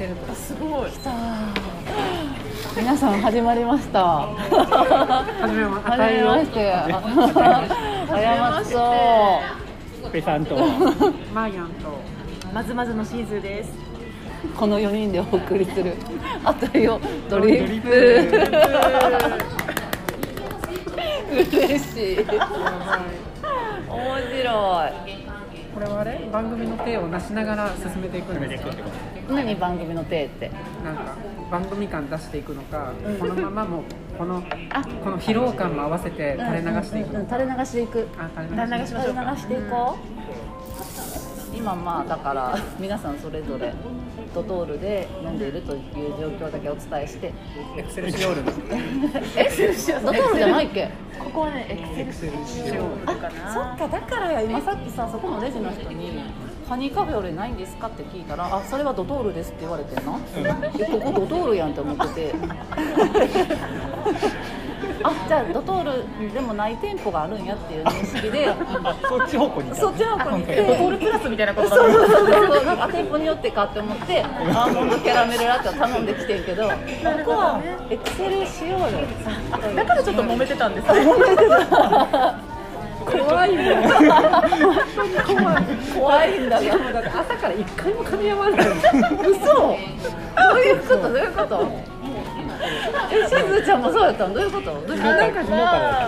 れてるとすごい。さあ皆さん始まりました。はじめま始めましてあ謝っそペさんとマーヤンとまずまずのシーズーです。うこの4人でお送りする あとよドリップ。嬉しい。面白い。これはあれ？番組の手をなしながら進めていくんですか？何番組の手って。なんか番組感出していくのか、このままもうこのあ。この疲労感も合わせて垂れ流していく。うん垂れ流していく。あ垂垂れ流しましょう垂れ流していこう今まあだから皆さんそれぞれドトールで飲んでいるという状況だけお伝えして。エクセルシオールのえドトールじゃないっけ？ここはねエクセルシオールかな。そっか。だからや今さっきさそこのレジの人に「ハニーカフェ俺ないんですか?」って聞いたら「あそれはドトールです」って言われてんな、えここドトールやんって思っててあじゃあドトールでもない店舗があるんやっていう認識で。そっち方向にそっちの方に行って。ドトールプラスみたいなこと。だそうそうそうそう。なんか店舗によってかって思ってアーモンドキャラメルラテを頼んできてんけどここはエクセルシオールだからちょっと揉めてたんですね怖いもん怖いんだがだって朝から一回も噛み合わない嘘。どういうこと？どういうこと？えしずちゃんもそうやったの？どういうこと？どういうこなんか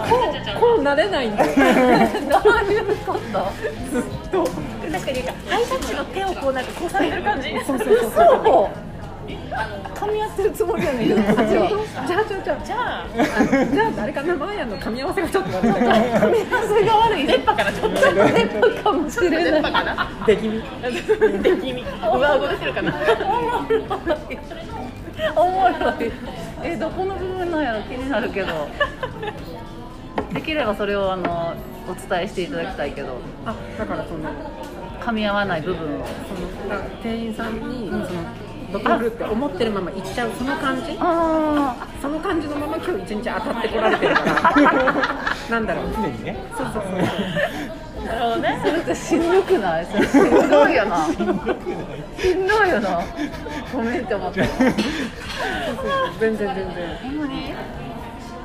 こうこうなれないんだよ。とどういうこと？確かにハイタッチの手をこうなんかこうされてる感じ。そうそうそう噛み合ってるつもりやねんけどこっちはじゃあじゃあじゃあじゃあじゃあ誰かなマーヤンの噛み合わせがちょっと悪い噛み合わせが悪い電波かなちょっと電波かもしれ電波ないかな出気味で気味上顎出てるかなおもろいえどこの部分なんやろ気になるけどできればそれをあのお伝えしていただきたいけどあだからその噛み合わない部分をその店員さんに、そのドトールって思ってるまま行っちゃうその感じ？あその感じのまま今日一日当たってこられてるから。なんだろう。常にね。そうそうそう。なるほどねあそれってしんどくない？それしんどいよな。しんどい。よな。ごめんって思った。全然全然。ほんまにえ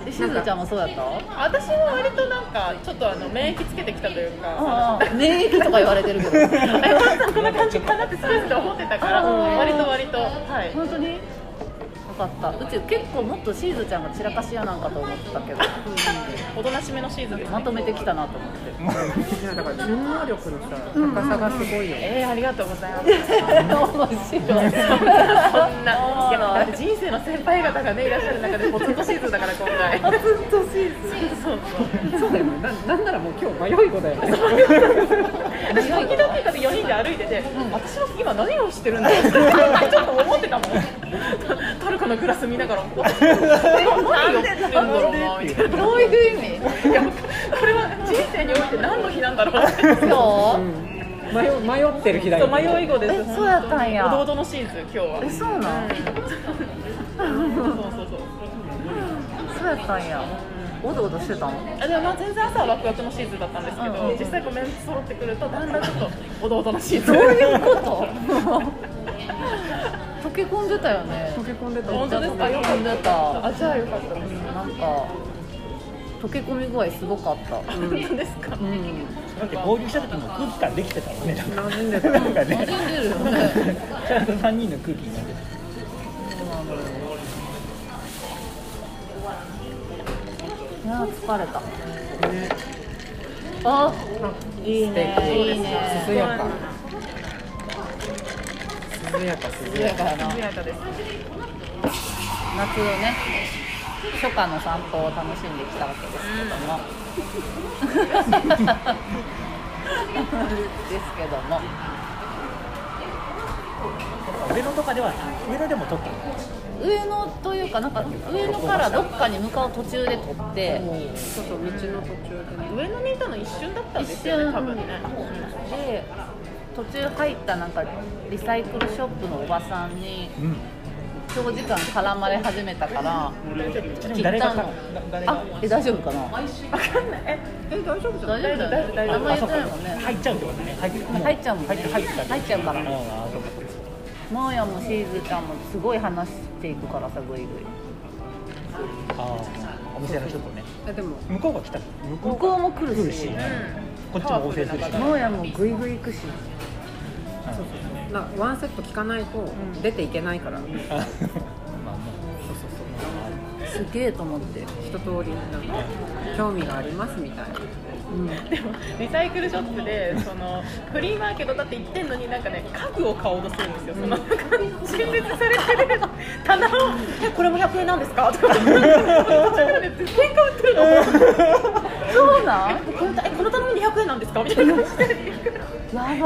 しずちゃんもそうやった？私は割となんかちょっとあの免疫つけてきたというか。免疫とか言われてるけど。こんな感じかなってスペースで思ってたからうん。割と割と。はい。本当に？よかった。うち結構もっとしーずちゃんが散らかし屋なんかと思ってたけど。おとなしめのシーズンでまとめてきたなと思って。いやだから順応力のさ高さがすごいよね。えー、ありがとうございます。面白い。そんな。いやだって人生の先輩方がねいらっしゃる中でポツンとシーズンだから今回。ポツンとシーズンそうそう。そうだよね。ななんならもう今日迷い子だよね。私時々だって4人で歩いてて、私は今何をしてるんだろうってちょっと思ってたもん のグラス見ながら何やってんだろうなみたいなどういう意味いやこれは人生において何の日なんだろうってそう迷迷ってる日だよね迷い子ですそうやったんやおどおどのシーズン今日はえそうなんそうそうそうそうやったんやおどおどしてたのあでもまあ全然朝はワクワクのシーズンだったんですけど、うん実際こうメンツ揃ってくるとだんだんちょっとおどおどのシーズンどういうこと 溶け込んでたよね。溶け込んでた。本当ですか？溶け込んでた。あじゃあよかったです。なんか溶け込み具合すごかった。本当ですか？うん。だって合流した時も空気感できてたもんね。なんかんでたなんか馴ね。ちゃんと3人の空気になってた。いや疲れた。あいいね。いいね。涼やか涼やか涼やかやかな艶やかです夏のね初夏の散歩を楽しんできたわけですけども。ですけども。上野とかでは上野でも撮ったの上野というかなんか上野からどっかに向かう途中で撮って。そうそう道の途中でね。上野にいたの一瞬だったん一ですよね瞬。多分ね。で途中入ったなんかリサイクルショップのおばさんにうん。長時間絡まれ始めたからちなみに誰がか切ったの誰が？あえ大丈夫かな？分かんない。ええ大丈夫じゃん。大丈夫だよね。あんま言ってないもんね。入っちゃうってことね。入っちゃうもんね。入っちゃうから。マーヤもシーズちゃんもすごい話していくからさぐいぐい。ああお店の人とね。えでも。向こうが来たの？向向こうも来るし。来るしこっちも応戦するし。マーヤもぐいぐい行くし。なワンセット聞かないと出ていけないから、あまあ。ますげえと思って。一通りなんか興味がありますみたいな。でもリサイクルショップでそのフリーマーケットだって言ってんのになんかね家具を買おうとするんですよ、その陳列されてる棚を「えこれも100円なんですか?」とか「こってるのそうなんですか?」みたいな。感じでやばい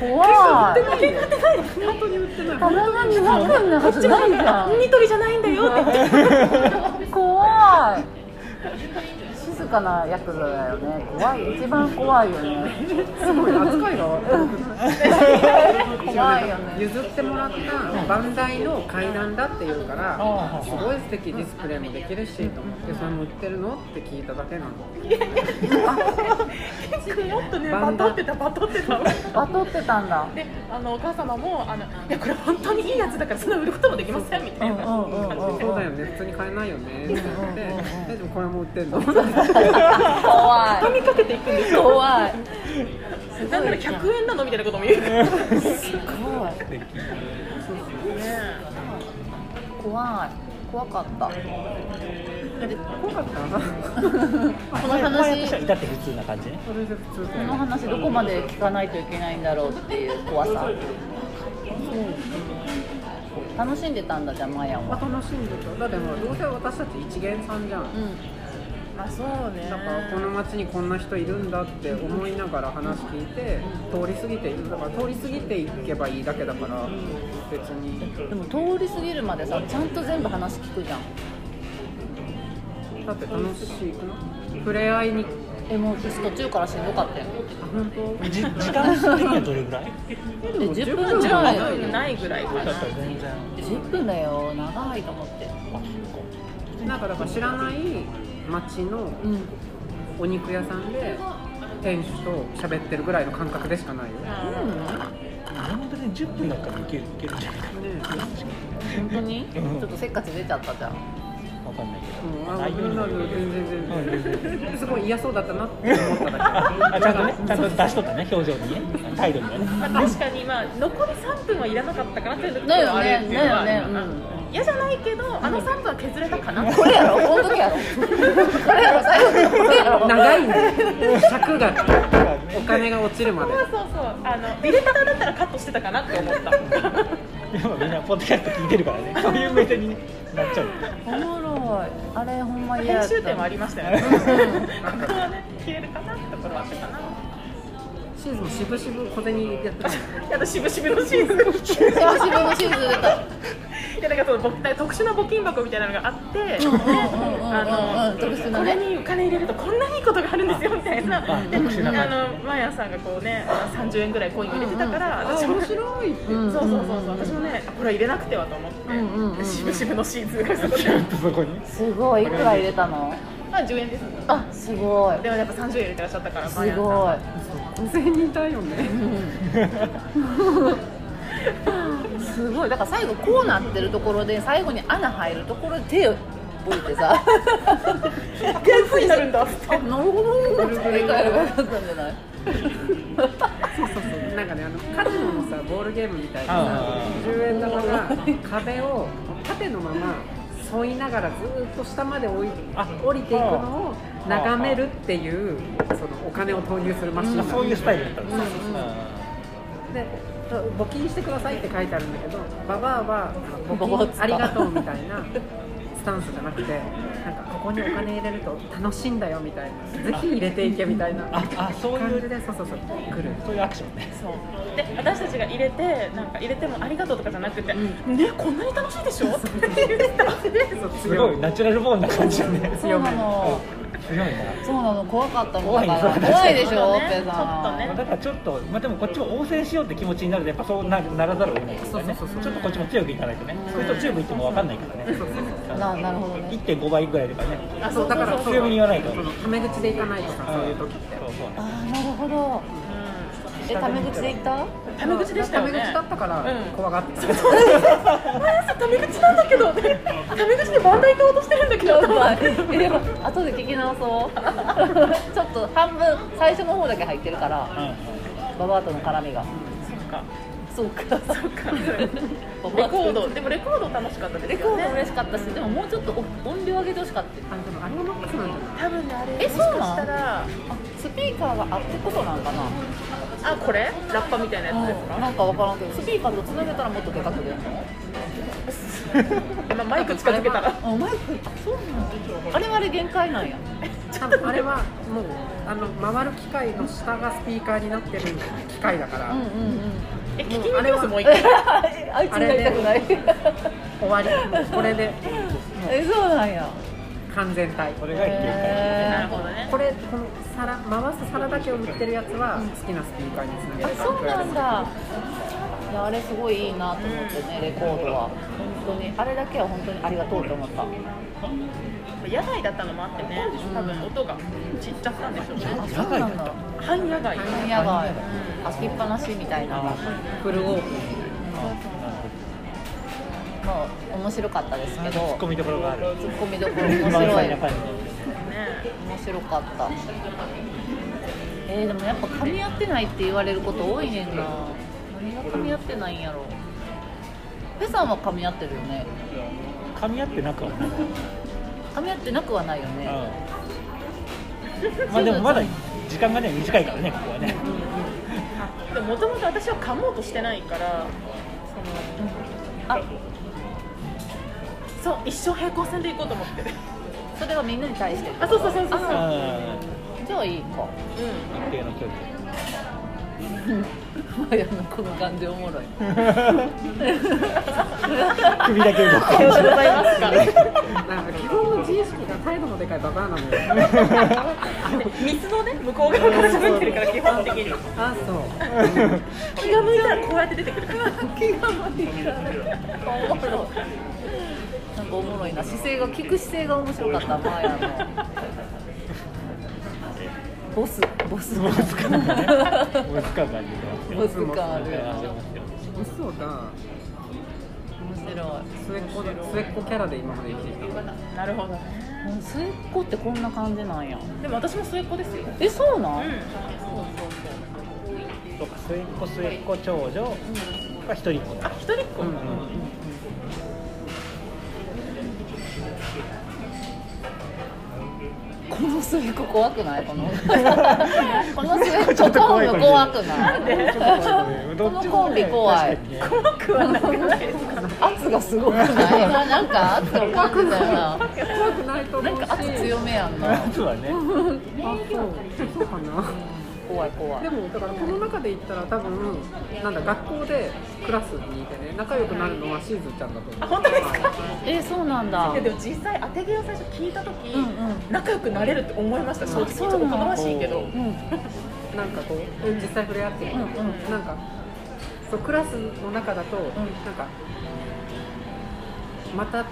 怖い。売ってない。の本当に売ってない。棚が200円なはずないじゃん。ニトリじゃない。んだよって怖い。静かなヤクザだよね。怖い。一番怖いよね。すごい扱いが怖いよね。譲ってもらったバンダイの階段だっていうからあすごい素敵ディスプレイもできるしと思ってそれも売ってるのって聞いただけなの結構もっとねバトってたバトってた。バトってたんだ。であのお母様もあの「いやこれ本当にいいやつだからそんな売ることもできません」みたいなうんうんうんうんそうだよね。普通に買えないよね。って言ってえでもこれも売ってんの？怖畳みかけていくんですよ。怖い。なんなら100円なのみたいなことも言う。ねすごい。怖い。怖かった。怖かった？この話。しては至って普通な感じ。ねそれで普通。この話どこまで聞かないといけないんだろうっていう怖さ。楽しんでたんだじゃあマヤまあは楽しんでた。だってもうどうせ私たち一元さんじゃん。うん。まあそうね。だからこの街にこんな人いるんだって思いながら話聞いて通り過ぎてだから通り過ぎていけばいいだけだから別に。でも通り過ぎるまでさちゃんと全部話聞くじゃん。だって楽しいくの触れ合いに。えもう私途中からしんどかったよ。あ本当？じ時間的にはどれぐらい？え10分10じゃない10ないぐらいかなだったら全然10分だよ。長いと思って。なんかだから知らない街のうん。お肉屋さんで店主と喋ってるぐらいの感覚でしかないよ。ね本当に10分だったらいけるいけるんじゃないか本当に？うん。ちょっとせっかち出ちゃったじゃん。わかんないけうん、あ全然うん全全然。すごい嫌そうだったなって思っただ あちゃんとねちゃんと出しとったね表情にね。態度にはね。まあ確かにまあ残り3分はいらなかったかなっていうところあるねっていうのはあるだよね嫌じゃないけどあの3分は削れたかな？これやろ？この時やろ？これやろ？最後。これやろけ長いんだよ尺がお金が落ちるまで。そうそうそう。あのディレクターだったらカットしてたかなって思った。でもみんなポッドキャスト聞いてるからね。そういう目線になっちゃうおもろい。あれほんま嫌やった。編集点はありましたよね。ここはね消えるかなってところはあったかなシーズンも渋々小銭やった。やぶしぶのシーズン。渋々のシーズン出た。いやなんかその僕特殊な募金箱みたいなのがあってあのこれにお金入れるとこんないいことがあるんですよみたいな。であのマヤさんがこうね30円ぐらいコイン入れてたから私面白い。そうそうそう私もねこれ入れなくてはと思って。しぶしぶのシーズンがそこにすごい。いくら入れたの？まあ10円です。あすごい。でもやっぱ30円入れてらっしゃったからすごい。2000人いたよね、すごい。だから最後こうなってるところで最後に穴入るところで手を置いてさ。100になるんだ。ってあなるほど。ってたんじゃないそうそうそう。なんかねあのカジノのさボールゲームみたいな10円玉が壁を縦のまま沿いながらずーっと下まで降りあ降りていくのを眺めるっていうそのお金を投入するマシン。そういうスタイルだったんですよで募金してくださいって書いてあるんだけどババアは募金 ありがとうみたいな。スタンスじゃなくてなんかここにお金入れると楽しいんだよみたいなぜひ入れていけみたいなああそういう感じでそうそうそう来る。そういうアクションね。そう。で私たちが入れてなんか入れてもありがとうとかじゃなくて、ねこんなに楽しいでしょ？っていう感じで。そうすごいナチュラルボーンな感じだね。そうなの強いな。そうなの怖かったもん。怖いだから怖いでしょオッペさん。ちょっとね。だからちょっと、まあ、でもこっちも応戦しようって気持ちになるとやっぱそうなならざるを得ないですよね。そうそうそうちょっとこっちも強くいかないとね。そうすると強くいっても分かんないからね。ななるほどね。1.5倍ぐらいとかね。あそうだから強めに言わないとそのタメ口でいかないとさそう。いう時ってそうそう。ねああなるほどえタメ口で言った？タメ口でした？よねタメ口だったからうん。怖がってた、毎朝タメ口なんだけど。タメ口でバンダイ行こうとしてるんだけど。やばいえでも後で聞き直そう。ちょっと半分最初の方だけ入ってるから。ババアとの絡みが。そっか。そうか。そっか。レコード。でもレコード楽しかったですよね。レコード嬉しかったしでももうちょっと音量上げてほしかった。あでもあれがマックスなんじゃない？多分ねあれえそうなん？したらあスピーカーがあってことなんかな。あこれ？ラッパみたいなやつですか、なんかわからんけどスピーカーとつなげたらもっとでかく出る。のまあマイク近づけたら。あマイク。あそうなんあれはあれ限界なんや。多分あれはもうあの回る機械の下がスピーカーになってる機械だから、うんうんうん。え聞きに行きますもう一回。あいつになりたくない。終わり。これで。えそうなんや完全体。これがなるほどね。これこの皿回す皿だけを売ってるやつは好きなスピーカーにつなげあればそうなんだ。いやあれすごいいいなと思ってねレコードは。本当に。あれだけは本当にありがとうと思った。野外だったのもあってね多分音が散っちゃったんでしょうね。あそうなんだ。半野外。半野外。開きっぱなしみたいな。フルオープンまあ面白かったですけど。ツッコミどころがある。ツッコミどころ面満白い。ね面白かった。えー、でもやっぱ噛み合ってないって言われること多いねんな。何が噛み合ってないんやろ。ペさんは噛み合ってるよね。噛み合ってなくはない。噛み合ってなくはないよね。うんまあでもまだ時間がね短いからねここはね。でもともと私は噛もうとしてないからあそう一生平行線で行こうと思って。それはみんなに対して。あそうそうそうそうそう。じゃあいいか。う一定の距離。マヤのこの感じおもろい。首だけ動く。んよろしくございますかなんか基本の自意識が態度のでかいババアなのよ水のね向こう側から喋ってるから基本的にあそう。気が向いたらこうやって出てくる。か ら気が向いたら。おもろいなんかおもろいな姿勢が聞く姿勢が面白かったマヤのボスボスボス感がねボス感があるボス感あるよな嘘だ面白い末っ子末っ子キャラで今まで生きてきたなるほどねもう末っ子ってこんな感じなんやでも私も末っ子ですよえそうなん、うんそうか末っ子末っ子長女が一人っ子あ一人っ子、うんこの末っ子怖くない？この。この末っ子コンビ怖くない？このコンビ怖い。怖くはなくないですか？圧がすごくない？今なんか圧を感じたよな。怖くないと思うし。なんか圧強めやんな。実はね。あそう。そうかな怖い怖い。でもだからこの中で言ったら多分なんだ学校でクラスにいてね仲良くなるのはシーズンちゃんだと思う。あ本当ですか？えそうなんだ。いやでも実際当て毛を最初聞いた時、うんうん。仲良くなれるって思いました正直。ちょっと言葉しいけど。うん。なんかこう実際触れ合ってると、うんうん。なんかそうクラスの中だと、なんかまた違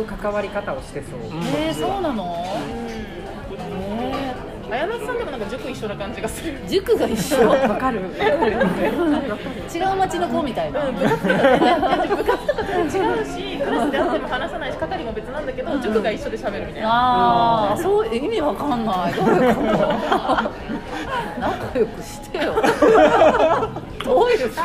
う関わり方をしてそう、えー、そうなの？うん。え綾夏さんでもなんか塾一緒な感じがするー、塾が一緒？わかる違う町の子みたいな、部活とか違うしクラスで会っても話さないし係も別なんだけど塾が一緒で喋るみたいなああ、そう意味わかんない。どういうこと？仲良くしてよ。どういうこと？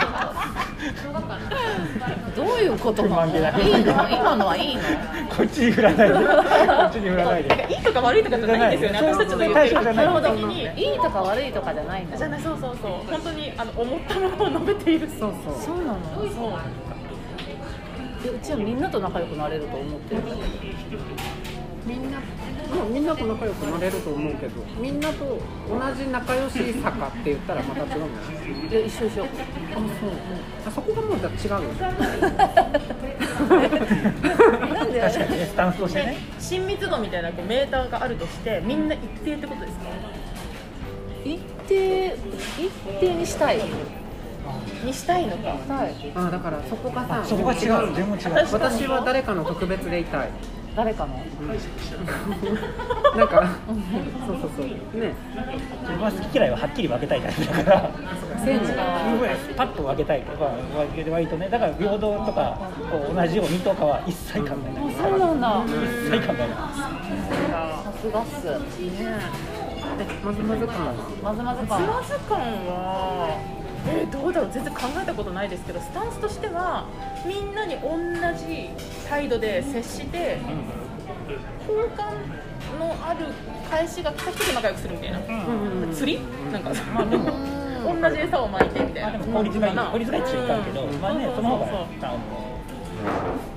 どういうことなの？いいの？今のはいいの？こっちに振らないでこっちに振らないなんかでいいとか悪いとかじゃないんですよね私たちの言ってるそうそうなるほど。的にいいとか悪いとかじゃないんだ。じゃないそうそうそう本当にあの思ったまま述べているそうそうそうなの？そうえうちはみんなと仲良くなれると思ってる。みんなもうみんなと仲良くなれると思うけどみんなと同じ仲良しさかって言ったらまた違うんじゃない？いや一緒一緒。あそこがもうじゃあ違うよなんで？確かにねスタンスとしてね。親密度みたいなこうメーターがあるとしてみんな一定ってことですか？一定一定にしたい。にしたいのか。はい。あだからそこがさそこが違う。全部違う。私は誰かの特別でいたい誰かの？なんかそうそうそう。ね。自分は好き嫌いははっきり分けたいタイプだから。センチパッと分けたいとか割とねだから平等とかこう同じようにとかは一切考えない。そうなんだ一切考えないさすがっす。まずまず感は？まずまずつ感まず感は、えーどうだろう？全然考えたことないですけどスタンスとしてはみんなに同じ態度で接して好感のある返しが来た人と仲良くするみたいな、釣り？なんか、まあでも 同じ餌を巻いてみたいな、まあでも効率がいい。効率がいいって言ったけどまあねその方が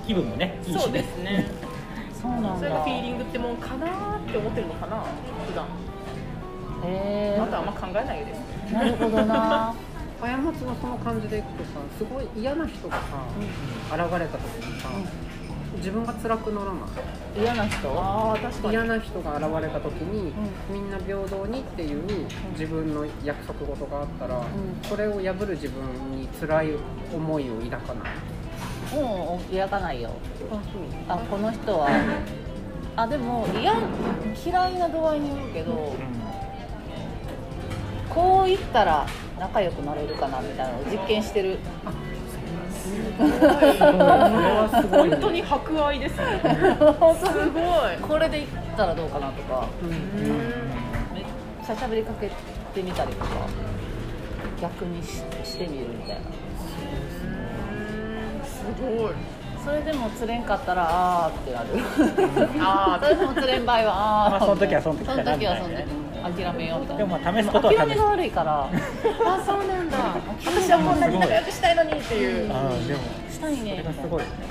気分もねいいし。そうでねすね。そうなんだ。それがフィーリングってもんかなって思ってるのかな普段。へあとはあんま考えないよです。えなるほどな過ちのその感じでいくとさすごい嫌な人がさ、現れた時にさ、自分が辛くならない？嫌な人？ああ確かに。嫌な人が現れた時に、みんな平等にっていう自分の約束事があったら、それを破る自分に辛い思いを抱かない。もう抱かないよ。あこの人は。あでも嫌嫌いな度合いによるけどこう言ったら仲良くなれるかなみたいなのを実験してる。それはすごい、本当に博愛ですね。すごい。これで言ったらどうかなとか。うん。めっちゃ喋りかけてみたりとか。逆にししてみるみたいな。すごいそれでも釣れんかったらあーってなる。あそれでも釣れん場合はあー。まあその時はその時その時はその時。諦めようみたいなでもまあ試すことは試す。諦めが悪いから。あそうなんだ。私はこんなに仲良くしたいのにっていう。ああでもしたいね。それがすごい。ですね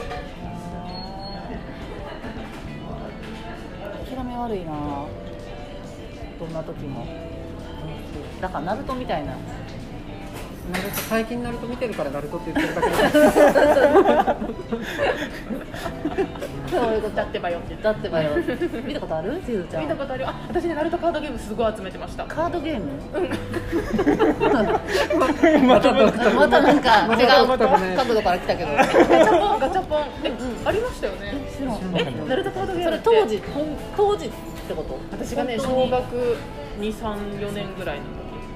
諦め悪いな。どんな時も。だからナルトみたいなナルト最近ナルト見てるからナルトって言ってるだけだそういうことだってばよってだってばよ。見たことある？千鶴ちゃん。見たことあるよ。あ私ねナルトカードゲームすごい集めてました。カードゲーム？またまたなんか違う角度から来たけどガチャポンガチャポン。え、ありましたよね。えナルトカードゲーそれムって？当時当時ってこと？私がね小学234年ぐらいの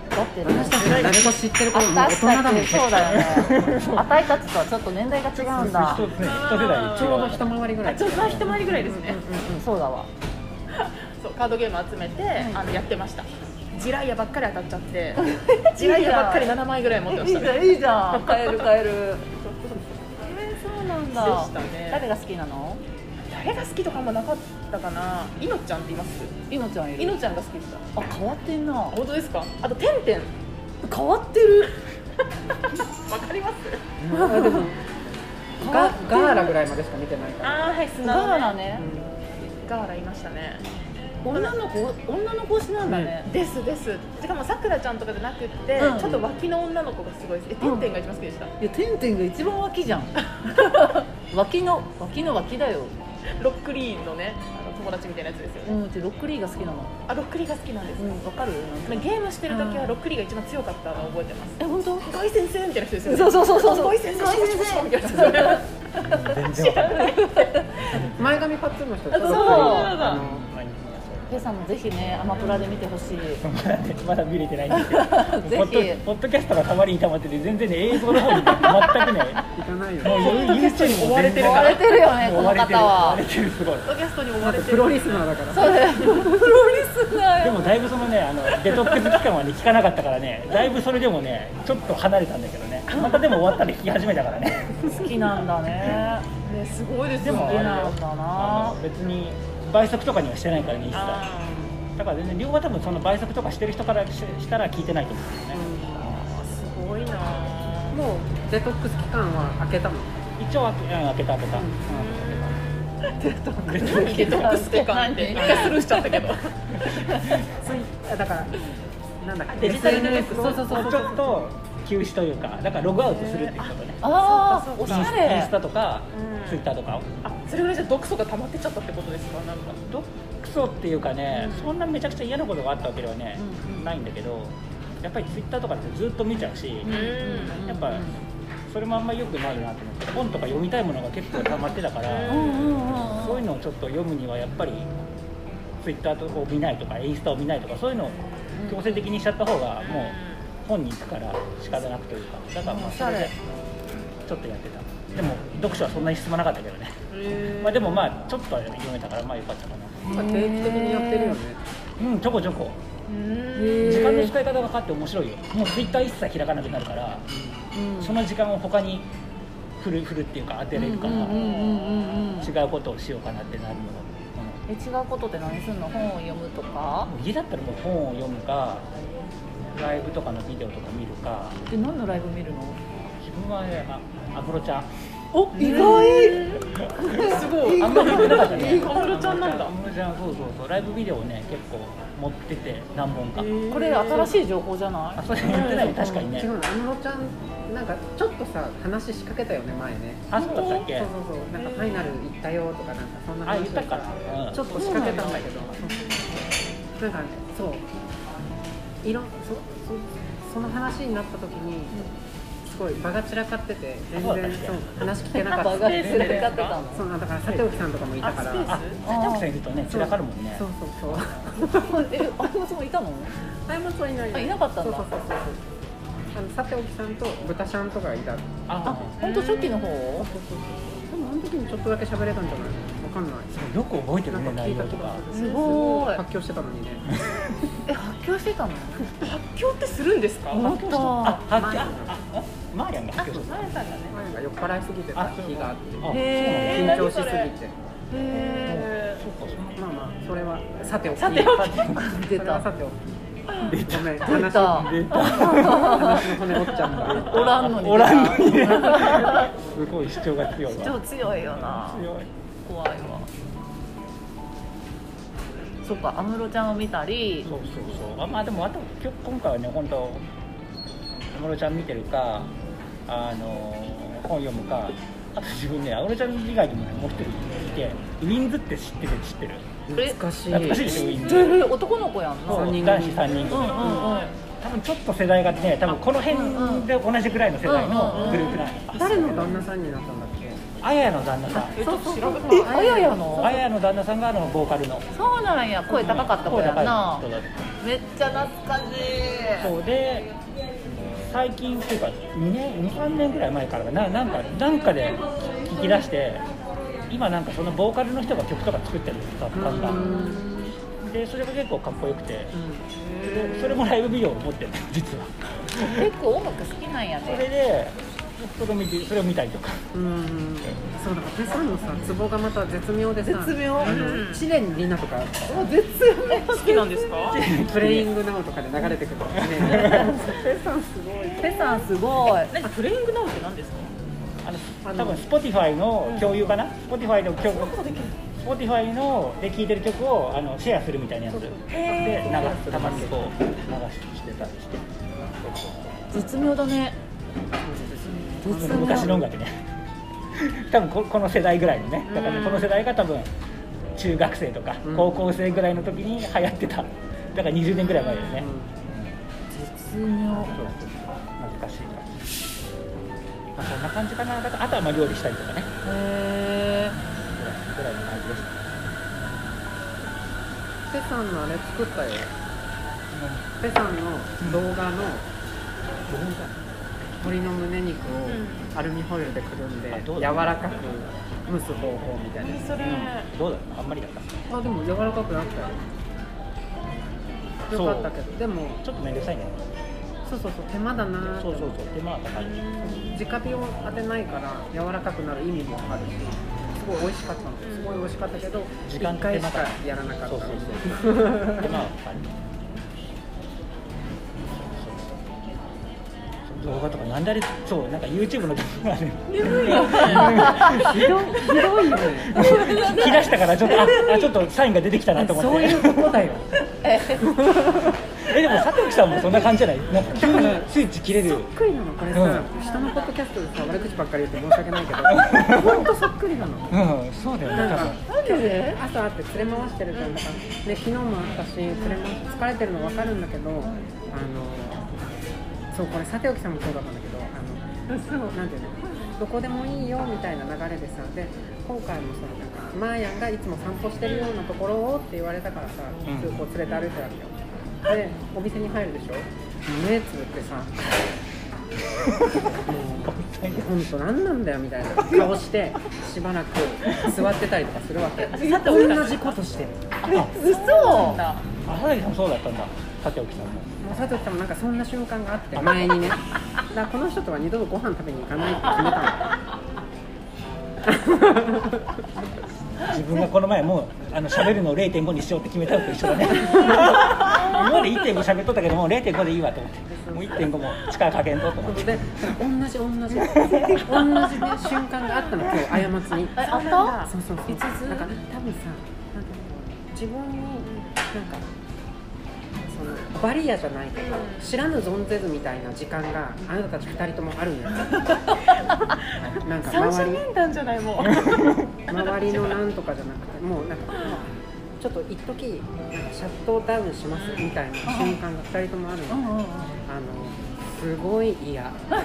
だって私たちがナルト知ってる頃もう大私人だもんそうだよね。あたいたちとはちょっと年代が違うんだ一つね。一世代ちょうど一回りぐらい時ちょうど一回りぐらいですねうんそうだわ。そうカードゲーム集めて、あのやってました。ジライヤばっかり当たっちゃってジライヤばっかり7枚ぐらい持ってましたね。いいじゃんいいじゃん。買える買える。えー、そうなんだ。でしたね。誰が好きなの？誰が好きとかもなかったかな。イノちゃんって言います？いのちゃんいる。イノちゃんが好きでしたあ変わってんな。本当ですか？あとてんてん。変わってる。わかります？あでもガガーラぐらいまでしか見てないから。ああはい砂ガーラね。ガーラいましたね。女の子女の子推しなんだね、ですです。しかもさくらちゃんとかじゃなくって、うん。ちょっと脇の女の子がすごいですえてんてんが一番好きでした、いやてんてんが一番脇じゃん。脇の脇の脇だよ ロックリーンのねあの友達みたいなやつですよね、うんロックリーが好きなの。あロックリーが好きなんです、うんわかる。ゲームしてる時はロックリーが一番強かったのを覚えてます。え本当ガイ先生みたいな人ですよね。そうそうそうそうそうガイ先生ガイ先生みたいな人ですよね。全然わかんない。前髪パッツンの人あそう。あのペイさんもぜひねアマプラで見てほしい。まだねまだ見れてないんですけど。ぜポッドひポッドキャストがたまりにたまってて全然ね映像の方にね全くね行かないよ。もう YouTube も全然追わ追われてるよねこの追われてる方は追われてる。すごいポッドキャストに追われてる。プロリスナーだから。そうだよ。プロリスナーよ。でもだいぶそのねあのデトックス期間はね聞かなかったからねだいぶそれでもねちょっと離れたんだけどね。またでも終わったら聞き始めたからね。好きなんだね。ねすごいですよ。でもあれよ好きなんだあなの別に倍速とかにはしてないからね一切あだから全然両方多分その倍速とかしてる人からししたら聞いてないと思うんですよね、ーすごいな。もうデトックス期間は開けたの？一応開けうん開けた開けた、うん。何デトックス期間って。一回スルーしちゃったけど。だからなんだっけ？デジタルデトックス。SNS そうそうそう。ちょっと休止というかだからログアウトするっていうことね。ああおしそうかゃインスれタとか、うん。ツイッターとか。をあそれぐらいじゃ毒素が溜まってっちゃったってことですか？なんか。どクソっていうかね、そんなめちゃくちゃ嫌なことがあったわけではね、ないんだけどやっぱりツイッターとかってずっと見ちゃうし、うんやっぱそれもあんまり良くないなと思って本とか読みたいものが結構溜まってたから、そういうのをちょっと読むにはやっぱりツイッターを見ないとかインスタを見ないとかそういうのを強制的にしちゃった方がもう本に行くから仕方なくというかだからまあそれでちょっとやってた。でも読書はそんなに進まなかったけどね、まあ、でもまあちょっとは読めたからまあよかったかな。まあ定期的にやってるよね。うんちょこちょこ。時間の使い方が分かって面白いよ。もうツイッター一切開かなくなるからうん。その時間を他に振る振るっていうか当てれるから、違うことをしようかなってなるのが、え違うことって何するの？本を読むとか？うん家だったらもう本を読むかライブとかのビデオとか見るか。で何のライブ見るの？自分はねあアフロちゃん。お意外。すごい。あんまりなかったね。アフロちゃんなんだ。アフロちゃんそうそうそう。ライブビデオをね結構持ってて何本か、これ新しい情報じゃない？あそれ言ってない。ね確かにね。違うの安室ちゃんなんかちょっとさ話しかけたよね前ね。あそうだったっけ？そうそうそう。なんかファイナル行ったよとかなんかそんな話をあ言ったか。さな、うん。ちょっと仕掛けたんだけど。なんかそういろそそその話になった時にすごい場が散らかってて全然そう話聞けなかった。場がすれ違ってたのそうだから佐藤さんとかもいたから。佐藤さんいるとね散らかるもんね。そうそうそう。えあれもいたの？あいもそういない。あいなかったんだ。そうそうそうそう。あの佐藤さんと豚ちゃんとかいた。ああ本当初期の方？でもあの時にちょっとだけ喋れたんじゃない？わかんない。よく覚えてるねなんか聞いた内容とか。すごい。発狂してたのにね 狂してたの？発狂ってするんですか？思ったあマーヤンが発狂した。マヤさんがね。前が酔っ払いすぎてた日があって。緊張しすぎて。へそうかそうまあまあそれはさておき。さておき。ー出た。さておき。ごめん出話た。話の骨折っちゃったおらんのに。おらんのに。ね すごい主張が強いわ。超強いよな。強い。怖いわそっか安室ちゃんを見たり。そうそうそう。あまあでもあと今日今回はね本当安室ちゃん見てるかあの本読むかあと自分ね安室ちゃん以外にもねもう一人いてウィンズって知ってる？知ってる？懐かしい。懐かしいでしょウィン知っズてる男の子やんな。男子3人組、うんうんうん。多分ちょっと世代がね多分この辺で同じぐらいの世代のグループなん誰の旦那さんになったんだあややの旦那さん。えちょっと調べえあややの。あややの。旦那さんがあのボーカルの。そうなんや。声高かった子やんな。声高い人だった。めっちゃ懐かしい。そうで最近っていうか2年23年ぐらい前からかな。なんかなんかで聞き出して今なんかそのボーカルの人が曲とか作ってる作家がでそれが結構かっこよくて。でそれもライブビデオを持ってる実は。結構音楽好きなんやそれねでそれを見てそれを見たりとか。うん。そうだからペさんのさツボがまた絶妙でさ。絶妙。あの知念里奈とか。絶え好きなんですか？プレイングナウとかで流れてくる。ね ペさんすごい。ペさんすごい。何プレイングナウって何ですか？あの多分 Spotify の共有かな、Spotify の曲。Spotify ので聴いてる曲をあのシェアするみたいなやつ。で流すたまにこう流してたりして。絶妙だね昔の。音楽ね多分ここの世代ぐらいのね。だからねこの世代が多分中学生とかうん。高校生ぐらいの時に流行ってた。だから20年ぐらい前だよね、絶妙。そうそう懐かしいな、まあ、そんな感じかな。だからあとはまあ料理したりとかね。へぐらいの感じです。ペさんのあれ作ったよ。ペさんの動画の鶏の胸肉をアルミホイルでくるんであどう柔だらかく蒸す方法みたいな。何それ。どうだ？ったあんまりだった？あでも柔らかくなったよ。よかったけど。でもちょっと面倒くさいね。そうそうそう手間だなそうそうそう手間は高い直火を当てないから柔らかくなる意味もあるしすごい美味しかったの。すごい美味しかったけど時間1回しかやらなかった。そうそうそう。手間はかか動画とかなんであれそうなんか YouTube の動画ねひどい。ひどいよ。ね引き出したからちょっとああちょっとサインが出てきたなと思って。そういうことだよ。え。でも佐藤さんもそんな感じじゃない？なんか急にスイッチ切れる。そっくりなのこれさ、うん。下のポッドキャストでさ悪口ばっかり言って申し訳ないけど本当そっくりなの。うんそうだよねなんかなんで？で朝会って連れ回してるじゃんだから、ね、昨日もあったし連れ回疲れてるの分かるんだけどあのそうこれ佐藤さんもそうだったんだけどあのなんていうのどこでもいいよみたいな流れでさで今回もさなんかマーヤンがいつも散歩してるようなところをって言われたからさうん。通行連れて歩いてるわけよ。でお店に入るでしょ？目つぶってさ もう本当何なんだよみたいな顔してしばらく座ってたりとかするわけ。同じことしてる。嘘。だあ佐々木さんもそうだったんだ立沖さんも。もう佐藤さんもなんかそんな瞬間があって前にね。だからこの人とは二度とご飯食べに行かないって決めたの。自分がこの前もうあの喋るのを0.5にしようって決めたのと一緒だね。今まで1.5喋っとったけどもう0.5でいいわと思ってもう1.5も力かけんとと思って。で同じ同じ同じね瞬間があったの今日過ちに。えあったそうそうそう。多分さなんか自分になんかバリアじゃないけど知らぬ存ぜずみたいな時間があなたたち二人ともあるんだよ。なんか周り面談じゃないもう。周りのなんとかじゃなくてもうなんかちょっと一時シャットダウンしますみたいな瞬間が二人ともあるの、うんうんうん。あのすごい嫌。ビ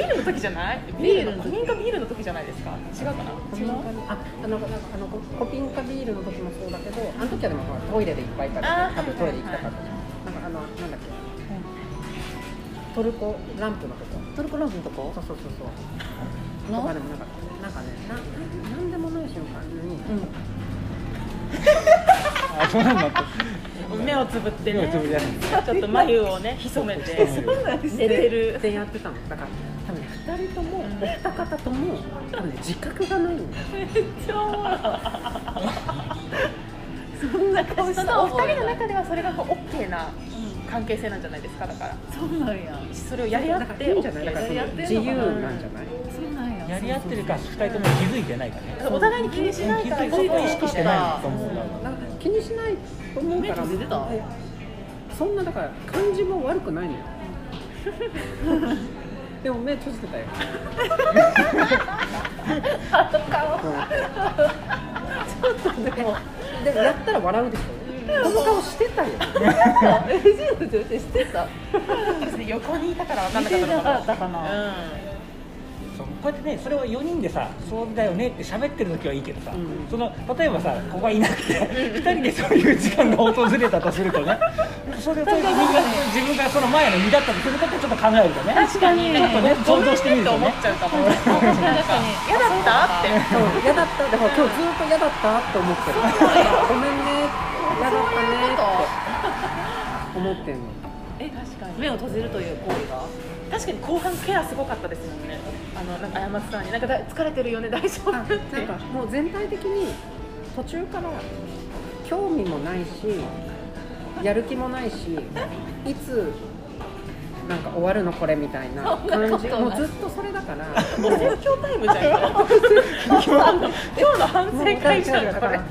ールの時じゃない？ビールのビールの時？コピンカビールの時じゃないですか？違うかな？コピンカああのなんかあのココピンカビールの時もそうだけどあの時はでもほらトイレでいっぱいからあー多分トイレ行きたかった、なんかあのなんだっけ？トルコランプのとこ。トルコランプのとこ？そうそうそうそう。のとかでもなんかなんかねななんでもない瞬間に、うん。あそうなんだ目をつぶってね。ちょっと眉をね 潜めて。寝てる。でやってたの。だから多分ね2人ともお二方とも多分ね自覚がないんだよそんな顔しお二人の中ではそれがこうオッケーな関係性なんじゃないですか？だから。そうなんや。それをやり合ってだからいいんじゃない？だからそやり合の自由ななんじゃない？そうなんや。やり合ってるか2人とも気づいてないか。ねお互いに気にしないから気づいて意識してないと思う。気にしないと思うから目つぶってた？えそんなだから感じも悪くないのよ。でも目閉じてたよ。あの顔。うんでもでもやったら笑うでしょ。この顔してたよ。え藤野女性知ってた？横にいたから分かんな見てなかかったのかったかな、なそうこうやってねそれを4人でさそうだよねって喋ってる時はいいけどさ、うんその例えばさここはいなくて 2人でそういう時間が訪れたとするとねそれそれでみんな自分がその前の身だったとするとちょっと考えるとね確かにちょっとね想像してみるとね。と思っちゃうかも。確かに確かに嫌だった？ってそう。嫌だった。でも今日ずっと嫌だったって思ってる。ごめんね。嫌だったね。って 思ってんの。え確かに。目を閉じるという行為が？確かに後半ケアすごかったですもんね。あのなんか山津さんに。なんかだ疲れてるよね大丈夫あなんかもう全体的に途中から興味もないしやる気もないしいつなんか終わるのこれみたいな感じ。もうずっとそれだから。もう説教タイムじゃん今。日の今日の反省会じゃんこれ。だから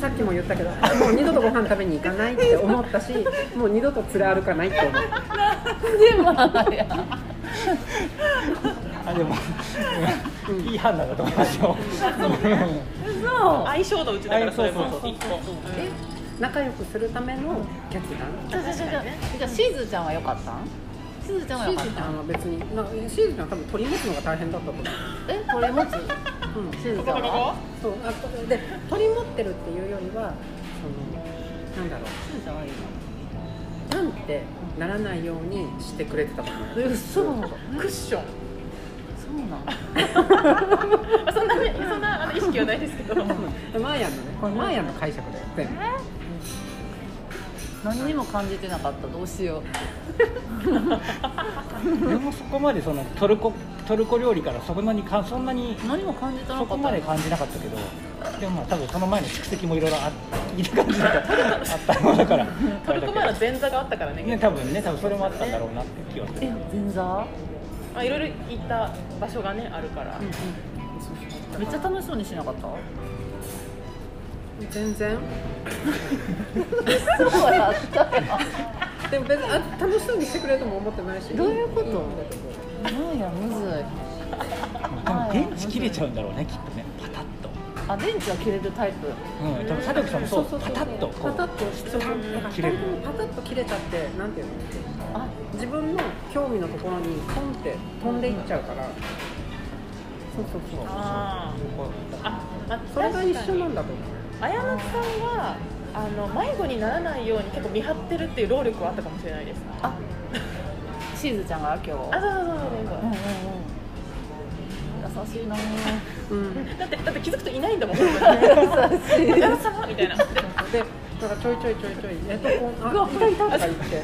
さっきも言ったけどもう二度とご飯食べに行かないって思ったしもう二度と連れ歩かないって思う。でもや。あでも、うん。いい判断だと思いますよ。そう相性のうちだからそれもそうそう。そう一個。え仲良くするための決断？じゃあしずちゃんは良かったん？しずちゃんは良かったシーズちゃんは別になシーズちゃんは多分取り持つのが大変だったと思う。えこれ持つ？うんしずちゃんはそうあとで取り持ってるっていうよりはそのなんだろうしずちゃんはいいなんてならないようにしてくれてたと思う。のえ嘘。そうクッション。なんあそんなねそんなあの意識はないですけど。マーヤンのねこれマーヤンの解釈だよ全部何にも感じてなかった。どうしよう。でもそこまでそのトルコトルコ料理からそんなにかそんなに何も感じてなかった。そこまで感じなかったけどでもまあ多分その前の蓄積もいろいろあいい感じだったあったものだから。トルコ前の前座があったからね。ね多分ね多分それもあったんだろうなって気はする。え前座？まあいろいろ行った場所がねあるから。めっちゃ楽しそうにしなかった？全然。そうやったよ。でも別にあ楽しそうにしてくれるとも思ってないし。どういうこと？なんやむずい。多分電池切れちゃうんだろうねきっとね。パタッと。あ電池は切れるタイプ。うん、多分佐藤さんもそう。パタッとパタッとそうそうなんか切れるパタッと切れちゃってなんていうの？あ。自分の興味のところにポンって飛んでいっちゃうから、そうそうそう。あー。ああそれが一緒なんだと思う綾菜さんはあの迷子にならないように結構見張ってるっていう労力はあったかもしれないです。あシーズちゃんが今日。あそうそうそうそうう。んうんうん。優しいな。うん。だってだって気づくといないんだもん。優しい。綾菜様みたいな。ででだからちょいちょいちょいちょいえっとこうあいたいたとか言って。で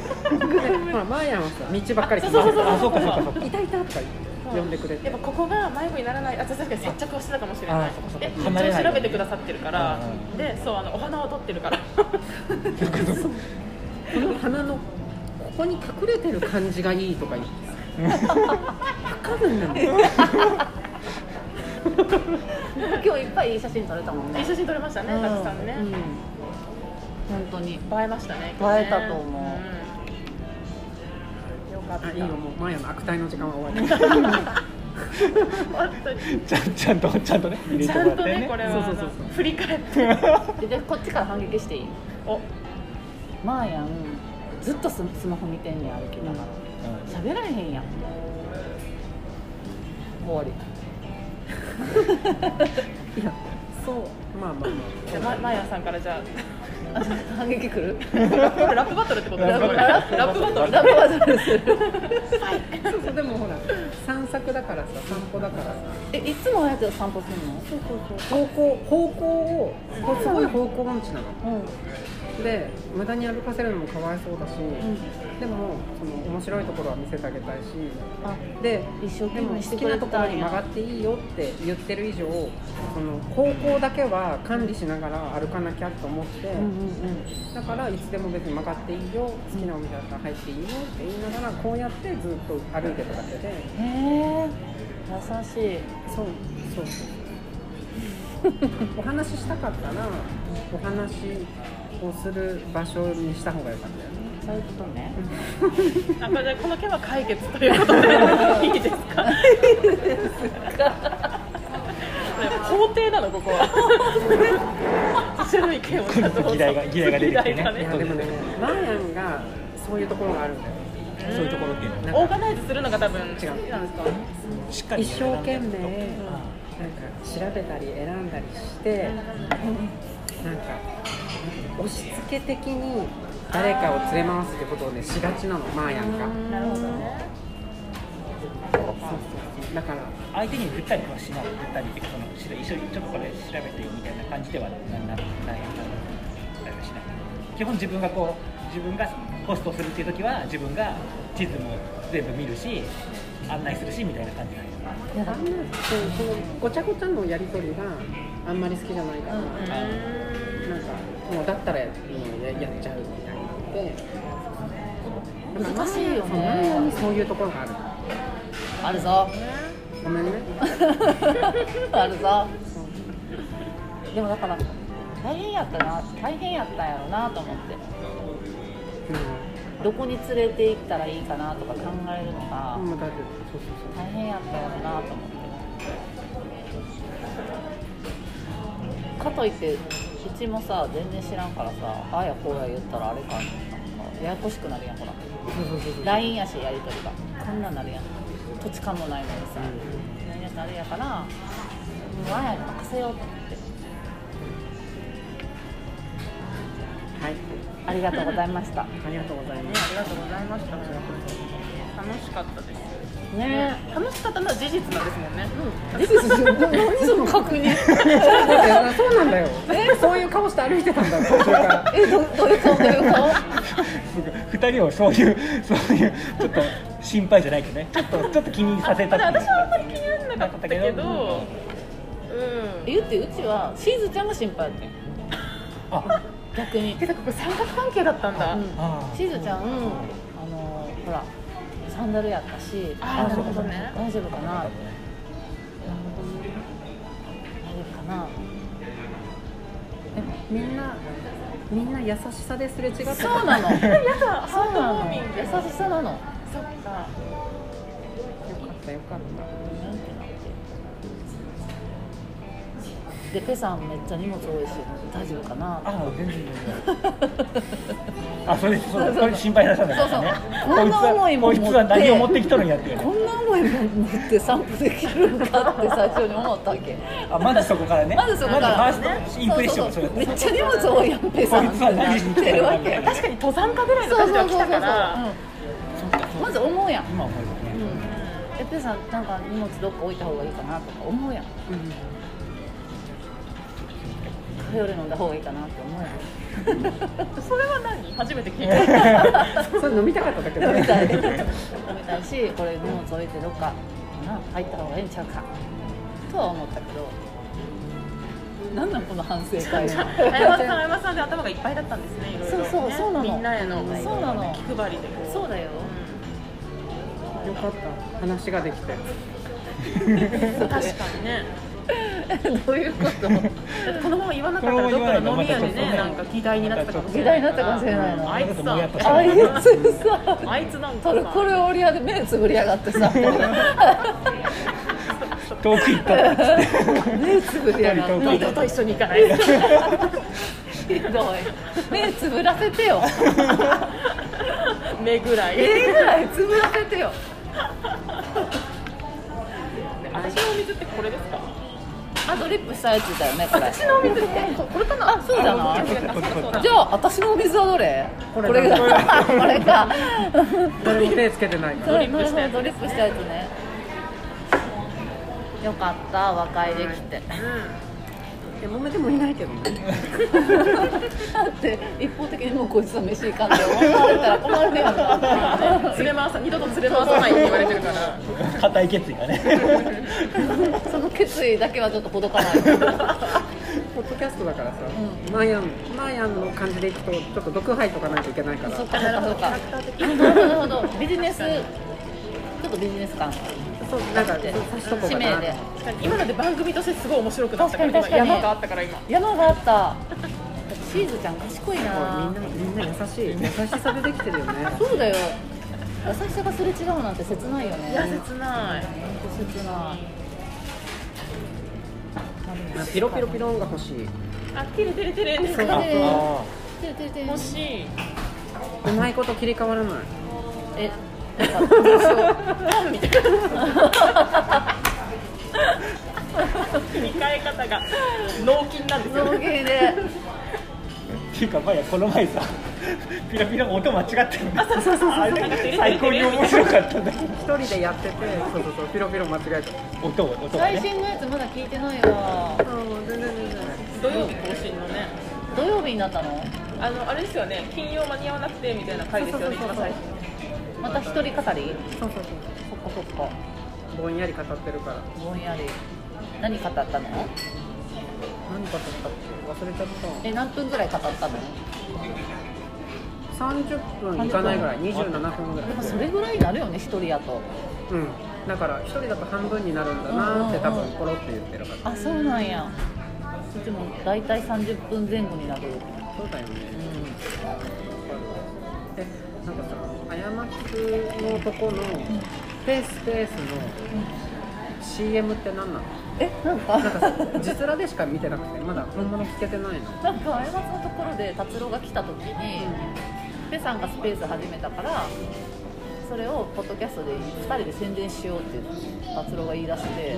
ほらマーヤンはさ道ばっかりそうそうそうそう。あそうかそうかそうか。いたいたとか言って呼んでくれて。やっぱここが迷子にならないあ確かに接着をしてたかもしれない。で離れない一応調べてくださってるからうんでそうあのお花を取ってるから。この花のここに隠れてる感じがいいとか言ってさ。わかるんだよ。今日いっぱいいい写真撮れたもんね。いい写真撮れましたねうんたくさんね。うん本当に。映えましたね。映えたと思う。ん。よかった。あいいよもうマーヤンの悪態の時間は終わり。ちゃんちゃんとちゃんとね入れちてゃんとねもらってね。これはそうそうそうそう。振り返って。でこっちから反撃していい？お。マーヤンずっとススマホ見てんねん歩きながら。喋られへんやん。終わり。いやそう。まあまあまじゃあまマーヤさんからじゃあ反撃来る？ラップバトルってことですか？これラップバトル。ラブバトルす。るあそうそうでもほら散策だからさ散歩だからさ。えいつもあやつ散歩するの？そうそうそう。方向方向をすごい方向音痴なの。うんで無駄に歩かせるのもかわいそうだし、でもその面白いところは見せてあげたいしあで一生懸命好きなところに曲がっていいよって言ってる以上その方向だけは管理しながら歩かなきゃと思って、うんうんうん。だからいつでも別に曲がっていいよ好きなお店だったら入っていいよって言いながらこうやってずっと歩いてただけで。へえ優しい。そうそうそう。お話ししたかったらお話をする場所にした方がよかったよね。そういうことね。あこれでこの件は解決ということで いいですか？法廷なのここは。議題が議題が出てきてね。議題がいやでもねマーヤンがそういうところがあるんだよそういうところっていうオーガナイズするのが多分違うなんですか。しっかり一生懸命なんか調べたり選んだりしてなんか押し付け的に誰かを連れ回すってことをねしがちなのマーヤンが。なるほどねだから相手に振ったりはしない振ったりってそのし一緒にちょっとこれ調べてみたいな感じではななないなない。基本自分がこう自分がホストするっていう時は自分が地図も全部見るし案内するしみたいな感じなんですいやあんなそうそのごちゃごちゃのやり取りがあんまり好きじゃないから、うんもうだったらややっちゃうみたいなので難しいよね。そういうところがあるあるぞ。ごめんね。あるぞ。でもだから大変やったな大変やったんやろなと思って。どこに連れて行ったらいいかなとか考えるのがうん、大変やったやろなと思って。かといってうちもさ全然知らんからさああやこうや言ったらあれかなんかややこしくなるやんほら。LINE やしやり取りが。こんなんなるやん。土地勘もないのにさ何やったらあれやからもうあやに任せようと思って。はい。ありがとうございました。ありがとうございます。ねありがとうございました。楽しかったですね。楽しかったのは事実なんですもんね。え事実。何その確認そうなんだよ。そういう顔して歩いてたんだよ途中から。えどどういう顔？どういう顔？二人をそういう そういうちょっと心配じゃないけどね。ちょっとちょっと気にさせた私はあんまり気にならなかったけど。うん。言ってうちはシーズちゃんが心配やってんあ。逆に。えだからこれ三角関係だったんだ、うん。あしずちゃん、あのほらサンダルやったしあー大丈夫なるほどね。大丈夫かな。大丈夫かな。えみんなみんな優しさですれ違ってた？そうなの。やだそうなの。優しさなの。そっか。よかったよかったでペさんめっちゃ荷物多いし大丈夫かな？あ全然全然あそれそう。それ心配なさだからね。そうそう。こんな重いもんこいつはこいつは何を持ってきとるんやってこんな重いもん持って散歩できるんかって最初に思ったわけ。あまずそこからね。まずそこから。まずファーストインプレッションそうそうそう。れめっちゃ荷物多いやんペさんこいつは何しに来てるわけ。確かに登山家ぐらいのそう感じでは来たそうそうそう。そうからうんまず思うやん。今思えばねえペさんなんか荷物どっか置いた方がいいかなとか思うやん。カフェオレ飲んだ方がいいかなって思うそれは何？初めて聞いた。それ飲みたかっただけど飲みたい。飲みたい。しこれ荷物置い。てどっかな入った方がい。い。んちゃうかとは思ったけどなんなんこの反省会あやまさんあやまさんで頭がい。っぱい。だったんですねい。ろい。ろねそうそうそうなのみんなへのそうなの気配りでそうだよよかった話ができて確かにね どういうこと？このまま言わなかったらどっかの飲み屋でねなんか議題になってたかもしれない。議題になったかもしれないのあいつさあいつさ。あいつなんか。さこれで目つぶりやがってさ。遠く行った目つぶりやがって。二度と一緒に行かない。ひどい。目つぶらせてよ。目ぐらい。目ぐらいつぶらせてよ。私のお水ってこれですか？あドリップしたやつだよねこれ。私のお水ここれかな？あそうじゃないじゃあ私のお水はどれ？これこれがこれか誰も手つけてない。ドリップしたやつドリップしたやつね。よかった和解できて。ういや揉めてもいないけどね。だって一方的にもうこいつは飯いかんって思われたら困るやんかん連れ回さ二度と連れ回さないって言われてるから。固い決意がね。その決意だけはちょっとほどかない。ポッドキャストだからさ、マーヤンマーヤンの感じでいくとちょっと毒吐いとかないといけないから。そっかそっかそっかなるほど。ビジネスちょっとビジネス感そうなんかそう使命で今ので番組としてすごい面白くなったから確かに確かに。今山があったから今。山があったシーズちゃん賢いな。みんなみんな優しい。優しさでできてるよね。そうだよ。優しさがすれ違うなんて切ないよね。いや切ない。切ない。ピロピロピロンが欲しい。あテレテレテレねそうああてるてるてる。欲しい。うまいこと切り替わらない。えなんかどう。しよう。パンみたいな切り替え方が脳筋なんですよ造形でっていう。かまやこの前さピラピラ音間違ってるあれ最高に面白かったんだけど一人でやっててそう。そう。そう。ピロピロ間違えた音を音が最新のやつまだ聞いてないわう。ん全然全然土曜日更新のね土曜日になったのあのあれですよね金曜間に合わなくてみたいな回ですよね一番最初また一人語り？そうそうそう。そっかそっかぼんやり語ってるから。ぼんやり。何語ったの？何語ったっけ？忘れちゃった。え何分ぐらい語ったの？30分いかないぐらい。27分。ぐらい。でもそれぐらいになるよね一人やと。うん。だから一人だと半分になるんだなって多分ポロって言ってるから。あそうなんや。うちも大体30分前後になる。そうだよね。うでなんかさあやまつのとこのペースペースの CM って何なの？んえなんか。なんか。さ字面でしか。見てなくてまだ本物聞けてないのなんか過ちのところで達郎が来た時に、ペさんがスペース始めたからそれをポッドキャストで2人で宣伝しようって達郎が言い出して、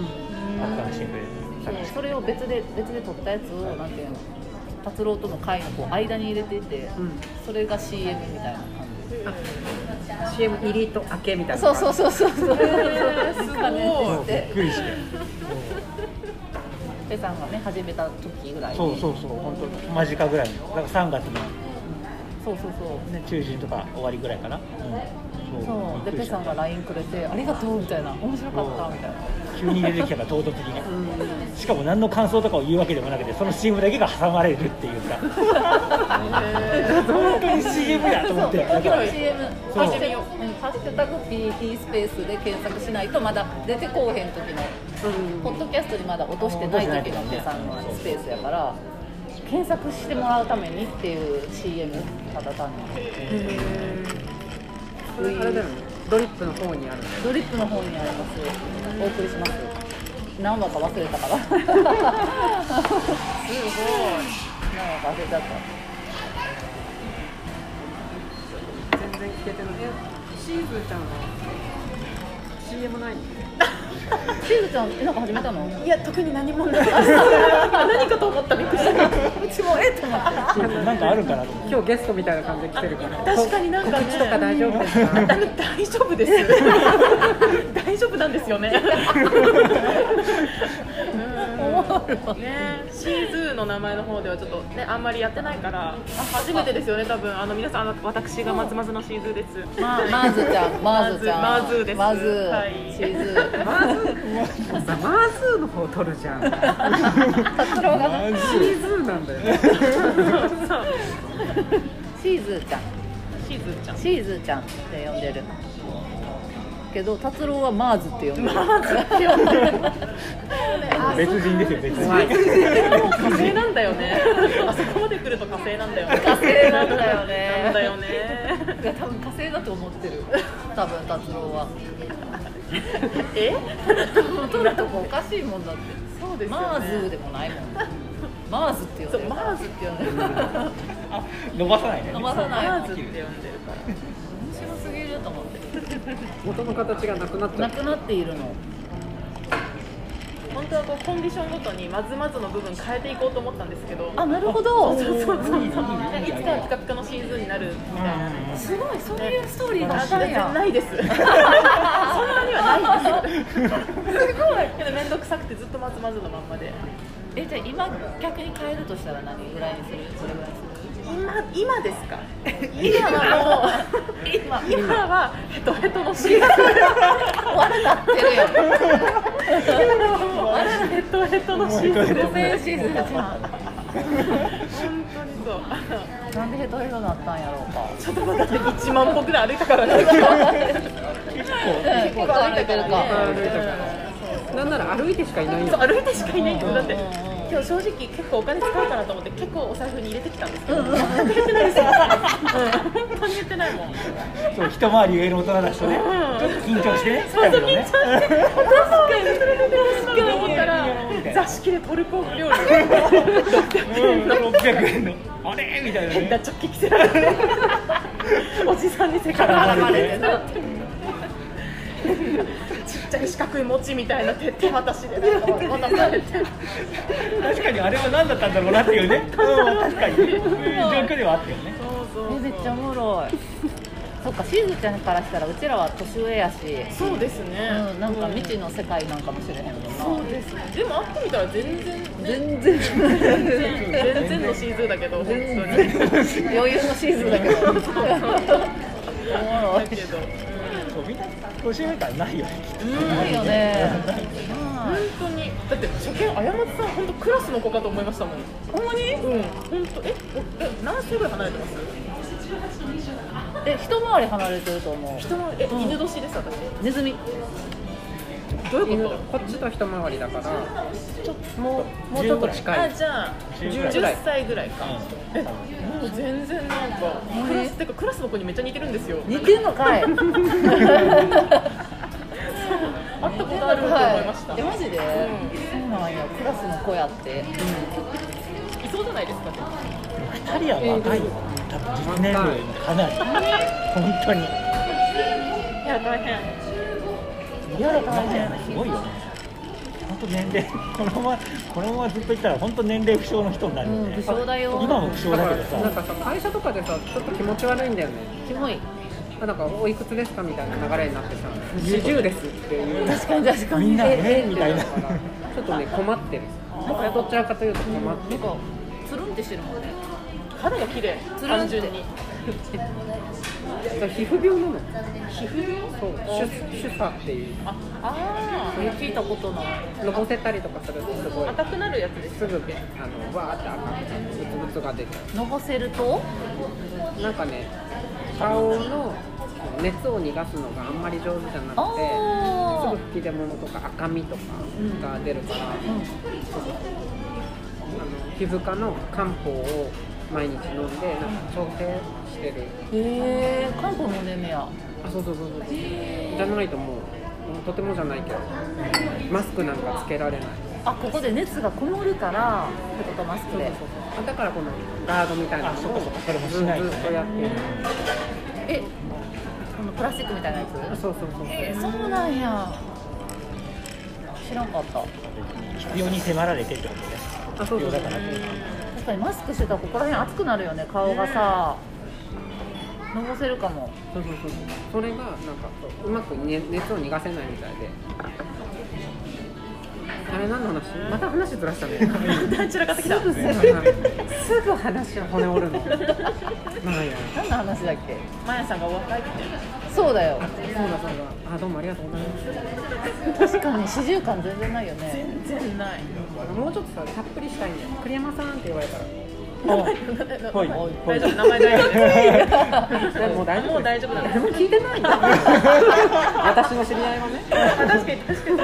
そうそれを別で別で撮ったやつをなんていうの達郎との会のこう間に入れてて、うん。それが CM みたいな感じ CM 入りと明けみたいな。そうそうそうそう。そうーすごいびっくりして。ペさんがね始めた時ぐらいに。そうそうそう。本当間近ぐらいの。だから3月の、そうそうそう。ね、中旬とか終わりぐらいかな、うん、そう。でペさんが LINE くれて「ありがとう」みたいな「面白かった」みたいな。急に出てきたから唐突にね。しかも何の感想とかを言うわけでもなくてその CM だけが挟まれるっていうか。本当に CM やと思って。そうだから CM そう。ハッシュタグ PT スペースで検索しないとまだ出てこうへん時のポッドキャストにまだ落としてない時のペさんのスペースやから検索してもらうためにっていう CM ただ単にあれだよね。ドリップの方にあるね。ドリップの方にあります。お送りします何話か忘れたから。すごい。何話か忘れちゃった。全然聞けてない。えシーズーちゃんは？CM ないの？しずちゃんえなんか始めたの？いや特に何もない何かと思ったびっくりしたうちもえっと思ってなんかあるかな今日ゲストみたいな感じで来てるから。確かになんかね。とか大丈夫ですか大丈夫です大丈夫なんですよね。う んねシーズーの名前の方ではちょっとねあんまりやってないから初めてですよね多分。あの皆さん私が松松のシーズーです。まマーズちゃん。マーズちゃん。マーズです。マーズ、はい。シーズマー。ズーさマーズーの方取るじゃん。シ達郎がーズーなんだよ。ねシーズーちゃん。シーズーちゃん。シーズーちゃんって呼んでるけど達郎はマーズって呼んでる。マーズって呼んでる。別人ですよ別人。もう火星なんだよね。あそこまで来ると火星なんだよね。火星なんだよね。なんだよね。いや多分火星だと思ってる。多分達郎は。え？取るとこおかしいもんだって。そうですよね。マーズでもないもんマーズって呼んでるマーズって呼んでる。伸ばさないね。伸ばさない。マーズって呼んでるから。面白すぎると思って元の形がなくなっちゃう。なくなっているの。本当はこうコンディションごとにまずまずの部分変えていこうと思ったんですけど。あなるほど。そうそうそうそう。いつかピカピカのシーズンになるみたいな。すごいそういうストーリーがああったんや。ないです。そんなにはないです。すごい。けど面倒くさくてずっとまずまずのまんまで。えじゃあ今逆に変えるとしたら何ぐらいにする？それぐらいにす今今ですか？今はもう今今。はヘトヘトのシーズン。る悪なってるやん。今はもうヘトヘトのシーズンでシーズンじゃん。本当にそうなん。でヘトヘトなったん。やろうかちょっと待って1万歩ぐらい歩いたからね結構歩いたからなん。なら歩いてしかいないよ歩いてしかいないん。ですだって今日正直結構お金使うかなと思って結構お財布に入れてきたんですけど全く言ってないです。よ、うん、本当に言ってないもんそう一回り上の大人だしとね、ん。ちょっと緊張してね。そうそう緊張して。確かに。確かに。思ったら座敷でトルコ料理。600円のうん。600円の。あれ？みたいな変なねチョッキ着せられておじさんにせからまれてな ちっちゃい四角い餅みたいな手手渡しで渡されて確かにあれは何だったんだろうなっていうね、うん、確かに。そういう状況ではあったよね。そうそうえめっちゃおもろい。そっかしずちゃんからしたらうちらは年上やし。そうですね、うん、なんか未知の世界なんかもしれへんもんな、そうですね。でも会ってみたら全然ね全然全然全然のシーズンだけど本当に。余裕のシーズンだけど。おもろい。だけどみん。な年上感ないよねないよね本当にだって初見あやまつさん。本当クラスの子かと思いましたもん。ほん。まにうん。本当えおえ何歳ぐらい離れてますえ一回り離れてると思う人のえ犬年です私ネズミどういう犬ここっちと一回りだからちょもうもうちょっとと近い。あじゃあ10 10歳ぐらいか。うえもう全然なんかクラスてかクラスの子にめっちゃ似てるんですよ。似てんのかい？会 ったことあると思いました。えマジで、そうなんやクラスの子やって。いそうじゃないですかね2人は若いよ。多分実年齢もかなり。本当に。いや大変いや大変すごいよね。本当年齢このままこのままずっといったら本当年齢不詳の人になるようんね、不詳だよ今も不詳だけどさ。なんかさ会社とかでさちょっと気持ち悪いんだよね。キモい。あなんかおいくつですかみたいな流れになってさ20ですっていう。確かに確かに。みんなえねみたいな。ちょっとね困ってる。どちらかというと困ってる。なんかつるんってしてるもんね。肌が綺麗。つるんって単純に 皮膚病なの？皮膚病？そう。主主査っていう。ああそれ聞いたことない。のぼせたりとかするとすごい。赤くなるやつですすぐあのわーって赤くブツブツが出て。のぼせると？なんかね顔の熱を逃がすのがあんまり上手じゃなくてあすぐ吹き出物とか赤みとかが出るから、あの皮膚科の漢方を毎日飲んでなんか調整してるへえ漢方飲んでんねやあそうそうそうそう。じゃないともうとてもじゃないけど。マスクなんかつけられない。あここで熱がこもるからってことマスクで。あだからこのガードみたいなのをずっとやってる。えこのプラスチックみたいなやつ？そうそうそうえー、そうなんや。知らんかった。必要に迫られてってことであそうそうそう。必要だから。って確かにマスクしてたらここら辺熱くなるよね顔がさのぼせるかも。そうそうそうそれがなんかうまく、ね、熱を逃がせないみたいで。あれ何の話？また話ずらしたね。散らかってきたすぐすぐ話を骨折るの。何の話だっけ？マヤさんがお若いって。そうだよ。そうだそうだ。あどうもありがとうございます。確かに始終感全然ないよね。全然ない。もうちょっとさたっぷりしたいんだよ栗山さんって言われたらはい。大丈夫名前大丈夫もう大丈夫もう大丈夫誰も聞いてないんだ。私の知り合いはねあ確かに。確かに。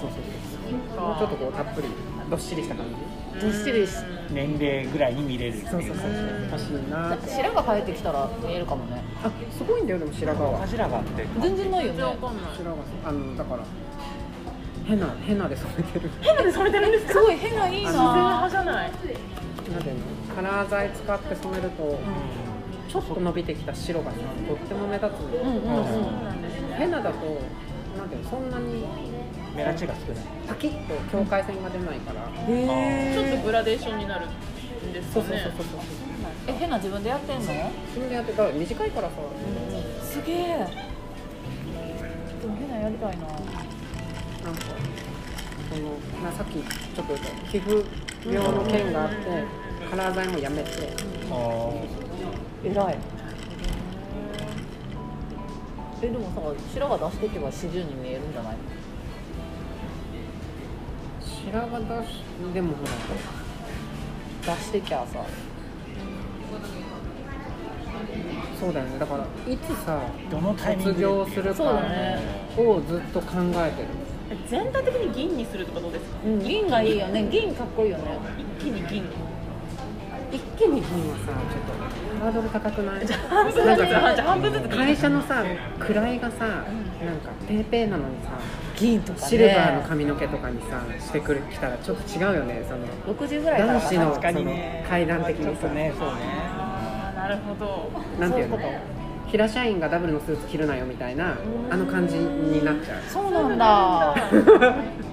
そうそうそう。もうちょっとこうたっぷりどっしりした感じ。どっしりし年齢ぐらいに見れる。っていうそうそうそう。欲しいなって白が生えてきたら見えるかもね。あすごいんだよでも白髪は柱があって。全然ないよね。白髪あのだから変な変なで染めてる。変なで染めてるんですか？すごい変ないい自然派なじゃない。なんていうのカラー剤使って染めると、ちょっと伸びてきた白がさとっても目立つ、うんうんうん。変なだとなんていうのそんなに目立ちが少ない。パキッと境界線が出ないから、ちょっとグラデーションになるんですそうそうかねそうそうそう。え変な自分でやってんの？自分でやってたら短いからさ、すげえ。でも変なやりたいななんかそのなさっきちょっと言った皮膚病の件があって、カラー剤もやめて、あ偉い。えでもさ白が出していけば四十に見えるんじゃない？白髪出しでもほら。出してきゃさ。そうだよね。だからいつさどのタイミング卒で業するかそうだね。をずっと考えてる全体的に銀にするとかどうですか？うん銀がいいよね。銀かっこいいよね。一気に銀。一気に銀はさちょっとハードル高くない？半分ずつじゃあ半分ずつ銀会社のさ位がさなんかペーペーなのにさ銀とかね。シルバーの髪の毛とかにさしてくる来たらちょっと違うよね。その6時ぐらいから男子のね。その階段的にさ。ちょっとねそうね。なるほど。なんていうの？平社員がダブルのスーツ着るなよみたいなあの感じになっちゃうそうなんだ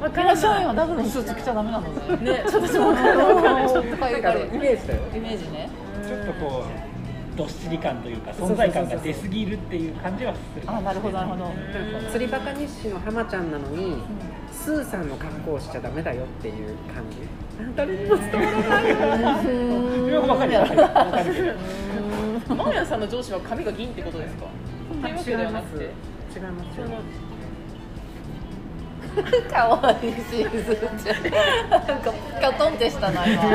平社員はダブルのスーツ着ちゃダメなのねねちょっと私も分かる分かるちょっとかるイメージだよイメージねちょっとこうどっしり感というか存在感が出すぎるっていう感じはするあなるほどなるほど釣りバカ日誌の浜ちゃんなのに、スーさんの格好をしちゃダメだよっていう感じ誰にも伝わらないよいやわかるよわかるよわかる マーヤさんの上司は髪が銀ってことですか？っていうわけではなくて。違います。よかわいいシーズンちゃん。なんかキョトンってしたな今。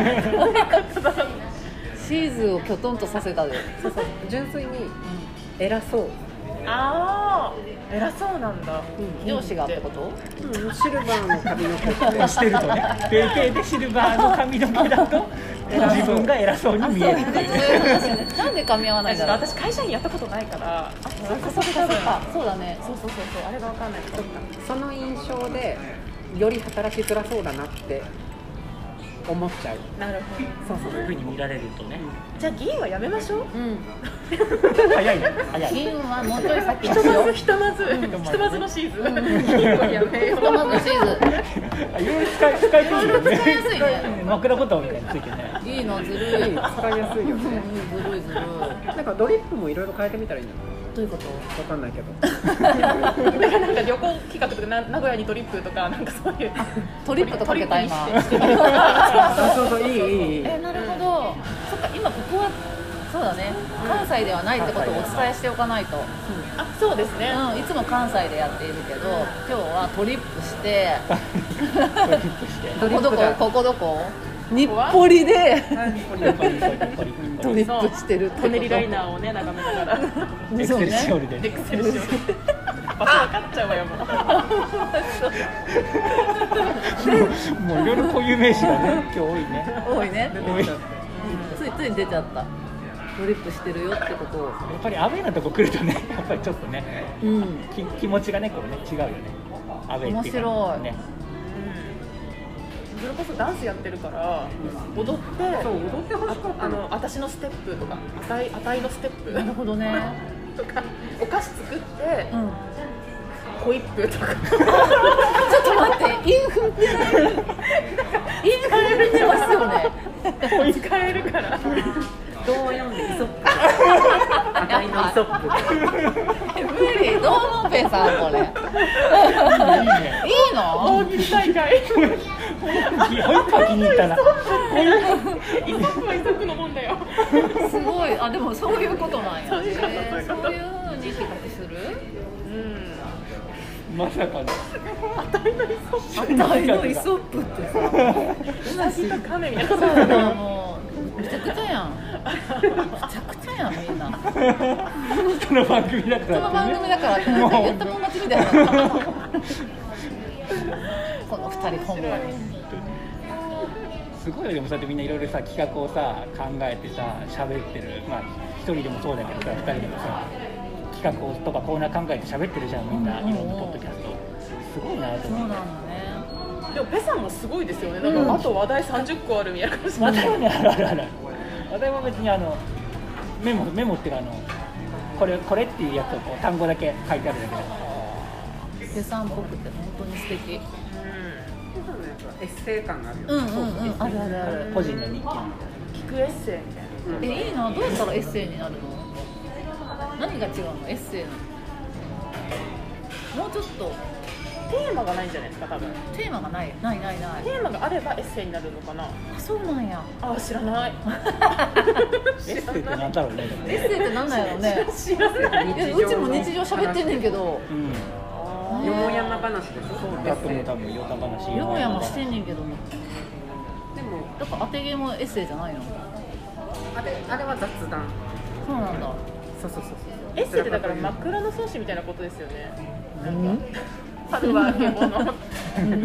シーズンをキョトンとさせたで。そうそう。純粋に偉そう、ああ偉そうなんだ。上司がってこと？うん、シルバーの髪の毛。ってしてるとね。ペーペーでシルバーの髪の毛だと自分が偉そうに見えるっていう。そういう話ね。なんで噛み合わないんだろう？私会社員やったことないから。あそっかそっかそっか。そうだね。そうそうそうそう。あれが分かんない。とその印象でより働きづらそうだなって思っちゃう。なるほど。そうそういうふうに見られるとね。じゃあ銀はやめましょう。うん。早いね。早い。銀はもうちょい先にひとまずひとまずひとまずのシーズン。銀はやめよひとまずシーズあいろいろ使い使いてるよね。使いやすいね。枕ボタンみたいについてね。いいなずるい。使いやすいよね。うんずるいずるい。なんかドリップもいろいろ変えてみたらいいんじゃない？どういうこと？わかんないけど。だからなんか旅行企画とかな名古屋にトリップとかなんかそういう。トリップとかけた今。そうそういいいいいい。えなるほど。そっか今ここはそうだね。関西ではないってことをお伝えしておかないと、あそうですね。うん、いつも関西でやっているけど今日はトリップして。ドリ ここどこ？ップだここどこ？日暮里で。トリップしてるトネリライナーをね。眺めながらエクセルシオールで。エクセルシオール場所分かっちゃうわよもう。もういろいろ固有名詞がね。今日多いね。多いね。多い。ついつい出ちゃった。ドリップしてるよってことを。やっぱりアウェーなとこ来るとねやっぱりちょっとねうん。き気持ちがねこうね違うよね。アウェーっていうか面白い。ねそれこそダンスやってるから踊ってそう踊ってほしかった。あの私のステップとかあたいあたいのステップなるほどね。とかお菓子作ってうん。ホイップとか。ちょっと待ってインフンってないインフンってますよね。使えるから。童話読んでイソップ。あたいのイソップ。無理。どうもぺさんこれ。いいね。いいの？大喜利大会ホイップは気に入ったなイソップはイソップのもんだよすごいあでもそう。いう。ことなんやそう。いう。ことへーそう。いう。ふう。に比較するまさかのあたいのイソップってさう。なぎとカメみたいなそう。だなもう。めちゃくちゃやんめちゃくちゃやんみんなその番組だかそのら番組だからってなんか言ったもん勝ちみたいなこの二人ほんまに。すごいよでもそうやってみんないろいろさ企画をさ考えてさ喋ってるまあ一人でもそうだけどさ二人でもさ企画をとかコーナー考えて喋ってるじゃんみんな、うん。いろんなポッドキャスト。すごいなと思って。そうなんだねでもペさんもすごいですよね。なんかあと話題30個あるみたいな感じ話題はねあるあるある話題は別にあのメモメモっていうかあのこれこれっていうやつをこう単語だけ書いてあるだけだからペさんっぽくて本当に素敵エッセイ感があるよ、うんうんうん。あるあるある。個人の日記聞くエッセイみたいな。うんえいいな。どうやったらエッセイになるの？何が違うの？エッセイの。もうちょっと。テーマがないんじゃないですか多分。テーマがない。ないないない。テーマがあればエッセイになるのかな？あそうなんや。あ知らない。エッセイってなんだろうね。エッセイってなんなんやろね。知らない。うちも日常喋ってんねんけど。うんよもやま話でしょそうだとも多分ヨタ話よもやもしてんねんけどでもだから当てゲーもエッセイじゃないの？あれあれは雑談。そうなんだ。そうそうそうそう。エッセイってだから枕草子みたいなことですよね。うん春はあけぼの。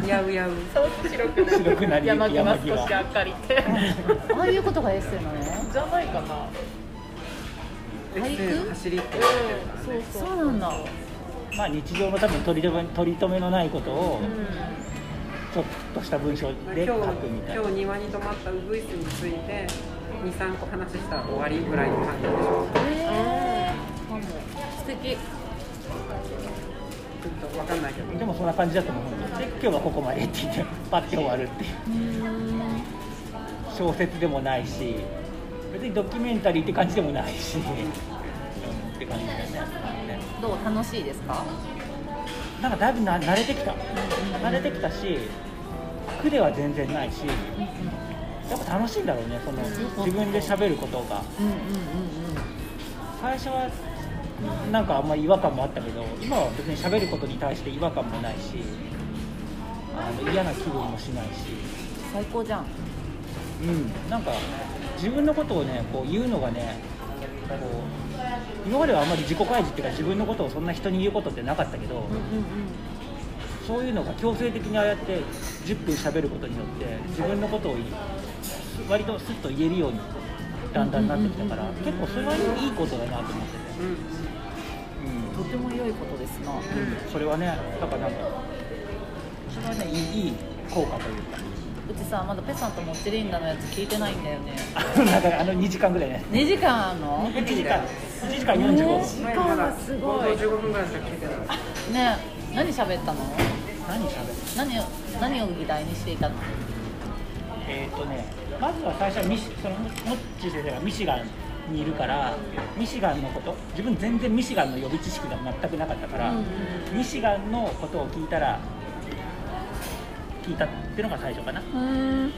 やうやう。そう白くなる白くなり山際山際少し明かりって。ああいうことがエッセイなの？じゃないかな。エッセイの走りってうん言ってるからねそう。そうなんだまあ日常の多分取り留め取り留めのないことをうん。ちょっとした文章で書くみたいな。今日庭に止まったウグイスについて23個話したら終わりぐらいの感じでしょ。えー、かも素敵。ちょっと分かんないけど。でもそんな感じだと思う。んで今日はここまでって言ってパッて終わるっていう。小説でもないし別にドキュメンタリーって感じでもないし、うん、って感じだねどう楽しいですか？なんかだいぶな慣れてきた。慣れてきたし苦では全然ないしやっぱ楽しいんだろうねその自分で喋ることが。うんうんうん最初はなんかあんまり違和感もあったけど今は別に喋ることに対して違和感もないしあの嫌な気分もしないし。最高じゃん。うん、なんか自分のことをねこう言うのがねこう今まではあんまり自己開示っていうか自分のことをそんな人に言うことってなかったけど、うんうんそういうのが強制的にああやって10分喋ることによって自分のことを割とスッと言えるようにだんだんなってきたからうん結構それはいいことだなと思ってて、うんうんとても良いことですな。それはねだからなんかそれはねいいいい効果というか。うちさまだペさんとモッチリンダのやつ聞いてないんだよね。あの2時間ぐらいね。2時間あんの？1時間1時間45分、前まだ冒頭15分。ぐらいしか聞い。てないね何喋ったの？何喋る何を何を議題にしていたの？えーとね、まずは最初はミシそのモッチー先生がミシガンにいるからミシガンのこと自分全然ミシガンの予備知識が全くなかったから、うん。うんミシガンのことを聞いたら聞いたっていうのが最初かな。うん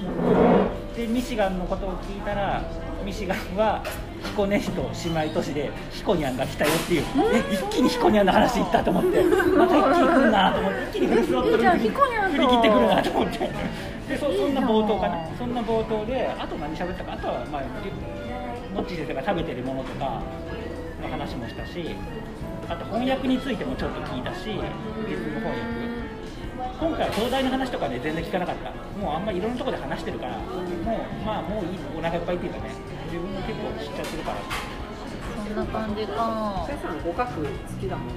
でミシガンのことを聞いたらミシガンは彦根市と姉妹都市でヒコニャンが来たよっていう、え一気にヒコニャンの話いったと思ってまた一気に来るなと思って一気にフルスロットル振り切ってくるなと思って。でそそんな冒頭かな。そんな冒頭であと何喋ったか。あとはまあモッチー先生が食べてるものとかの話もしたしあと翻訳についてもちょっと聞いたしリズム翻訳今回は東大の話とかね全然聞かなかった。もうあんまりいろんなところで話してるからもうまあもういいお腹いっぱいっていうかね自分も結構知っちゃってるから。そんな感じか。ペさん語学好きだもん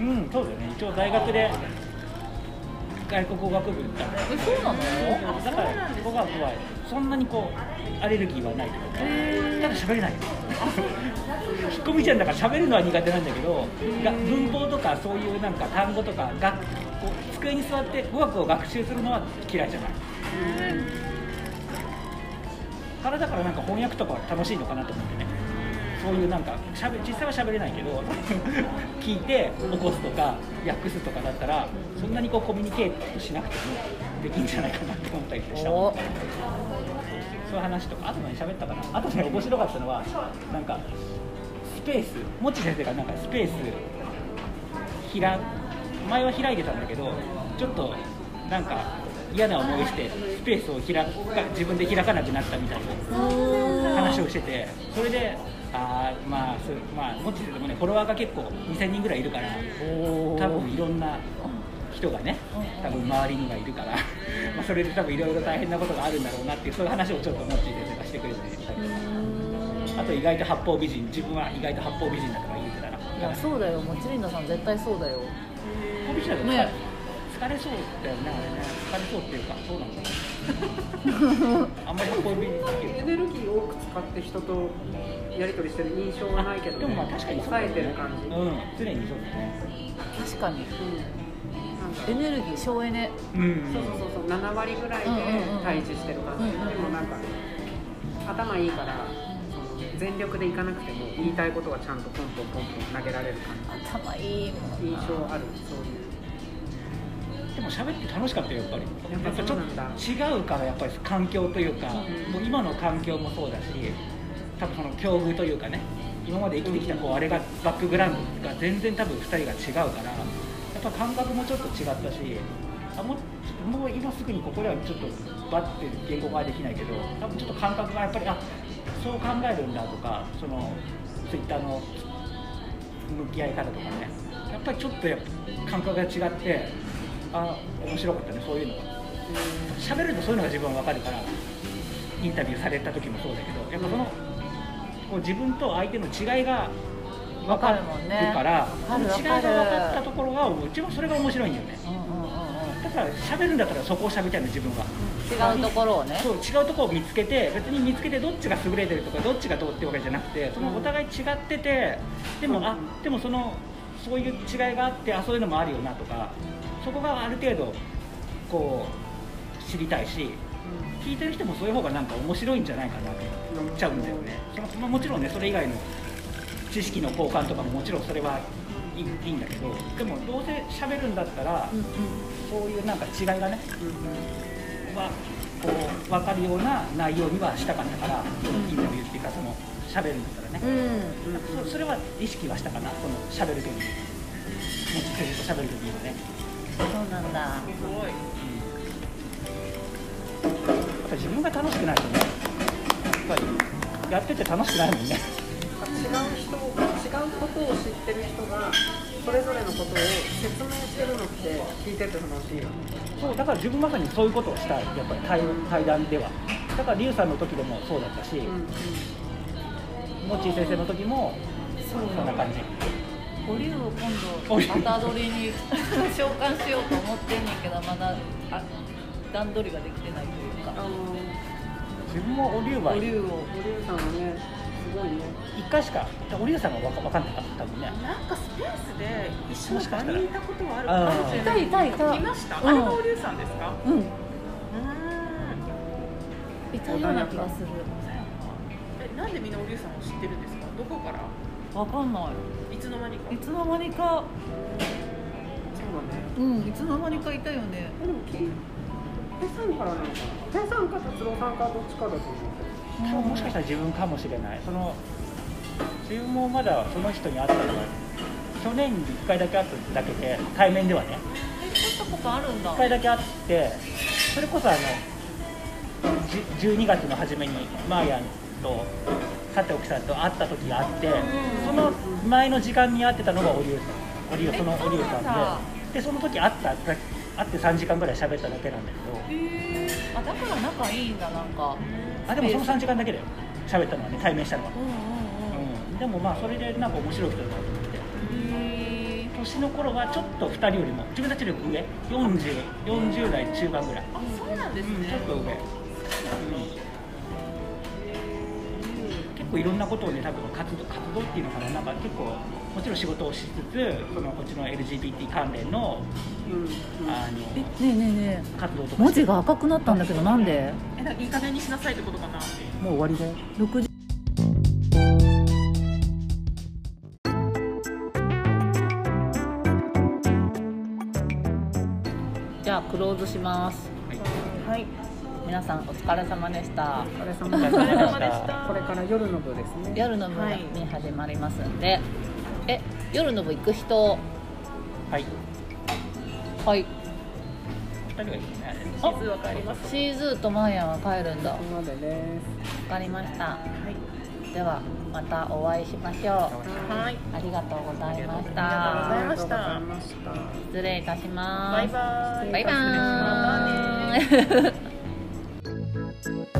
うんそうだよね。一応大学で外国語学部行った。んでえそうなのだから語学はそんなにこうアレルギーはないただ喋れない。引っ込みちゃんだから喋るのは苦手なんだけどが文法とかそういうなんか単語とかがこう机に座って語学を学習するのは嫌いじゃない。からだからなんか翻訳とかは楽しいのかなと思ってねそういうなんかしゃべ実際は喋れないけど 聞いて起こすとか訳すとかだったらそんなにこうコミュニケートしなくてもできるんじゃないかなって思ったりしたお。そういう話とかあと何喋ったかな。あとね面白かったのはなんかスペースもち先生がなんかスペースひら前は開いてたんだけどちょっとなんか嫌な思いしてスペースを開か自分で開かなくなったみたいな話をしててそれであーまあそうまあもち先生もねフォロワーが結構2000人ぐらいいるから多分いろんな人がね多分周りにはいるからまあそれで多分いろいろ大変なことがあるんだろうなっていうそういう話をちょっとモッチー先生がしてくれてたあと意外と八方美人自分は意外と八方美人だとか言ってたらいやそうだよもちりんださん絶対そうだよ。八方美人だね疲れそうだよねあれね疲れそうっていうかそうなんだね。あんまり八方美人っていうエネルギーを多く使って人とやり取りしてる印象はないけど、ね、でもまあ確かに抑えてる感じ、うんうん常にそうだね確かになんかエネルギー省エネうん。そうそうそうそう。7割ぐらいで対峙してる感じ、うんうんう。んでもなんか頭いいから全力でいかなくても言いたいことはちゃんとポンポンポンポン投げられる感頭いい印象あるそういうでも喋って楽しかったよやっぱり。やっぱちょっと違うからやっぱり環境というか、うん。もう今の環境もそうだし多分その境遇というかね今まで生きてきたこうあれがバックグラウンドが全然多分2人が違うからやっぱ感覚もちょっと違ったしあもうもう今すぐにここではちょっとバッて言語化はできないけど多分ちょっと感覚がやっぱりあそう考えるんだとかそのツイッターの向き合い方とかねやっぱりちょっとやっぱ感覚が違ってあ面白かったねそういうの。が喋るとそういうのが自分は分かるからインタビューされた時もそうだけどやっぱそのこう自分と相手の違いが分かる分かるもんねから分かるその違いが分かったところが一番それが面白いんだよね。うんうんうんうんだから喋るんだったらそこを喋りたいの自分は違うところをね。そう違うところを見つけて別に見つけてどっちが優れてるとかどっちがどうってわけじゃなくてそのお互い違っててでもあでもそのそういう違いがあってあそういうのもあるよなとかそこがある程度こう知りたいし聞いてる人もそういう方がなんか面白いんじゃないかなって思っちゃうんだよね。そのまあもちろんねそれ以外の知識の交換とかももちろんそれはいいんだけどでもどうせ喋るんだったらうんうん。そういうなんか違いがねはこう分かるような内容にはしたかったから、インタビューっていうかその喋るんだったらね、うん。そそれは意識はしたかなその喋る時に。もち先生と喋る時にはね、そうなんだ。すごいやっぱり自分が楽しくないとね。やっぱりやってて楽しくないもんね。違う人違うことを知ってる人がそれぞれのことを説明してるのって聞いてて楽しいよね。そうだから自分まさにそういうことをしたい。やっぱり対対談では。だからリュウさんの時でもそうだったし、モッチー先生の時もそんな感じ保留を今度また取りに召喚しようと思ってんねんけどまだあ段取りができてないというか。自分もオリュウは保留を森生さんはねすごいね。1回しかオリュウさんが分か分かんなかった多分ね。なんかスペースで一緒に場にいたことはあるかもしれない。いたいたいたいました、うん。あれがおりゅうさんですか？うん。うー。んいたような気がする。えなんでみんなおりゅうさんを知ってるんですか？どこから？わかんないいつの間にか。いつの間にか。そうだね。うんいつの間にかいたよね。でもきペさんからなのかな。ペさんか達郎さんかどっちかだと思う。多分もしかしたら自分かもしれない。その自分もまだその人に会ったのは去年に1回だけ会っただけで対面ではね。え会ったことあるんだ。1回だけ会ってそれこそあのじ12月の初めにマーヤンと佐藤さんと会った時があってその前の時間に会ってたのがオリュウさんオリュウそのオリュウさんででその時会った会って3時間ぐらい喋っただけなんだけど。へえあだから仲いいんだなんか。あでもその3時間だけだよ。喋ったのはね対面したのは、うんうんでもまあそれでなんか面白い人だなと思って。年の頃はちょっと2人よりも自分たちより上？4040代中盤ぐらい、あそうなんですうん、ねちょっと上、うん結構いろんなことをね多分活動活動っていうのかな。なんか結構もちろん仕事をしつつそのこっちの LGBT 関連のうんあのえねえねえ。ね活動とえか文字が赤くなったんだけどなんで？えなんかいい加減にしなさいってことかなもう終わりだよ。6時。じゃあクローズします。はい皆さんお疲れ様でした。お疲れお様でした。これから夜の部ですね。夜の部はいに始まりますんで、え夜の部行く人？はい。はい。2人がいいね。地図わかります。シーズーとマーヤンは帰るんだ。わここまでです。かりました。はい。ではまたお会いしましょう。はい。ありがとうございましありがとうございたました。ありがとうございました失礼いたします。バイバイ。バイバーイ。またね Thank you.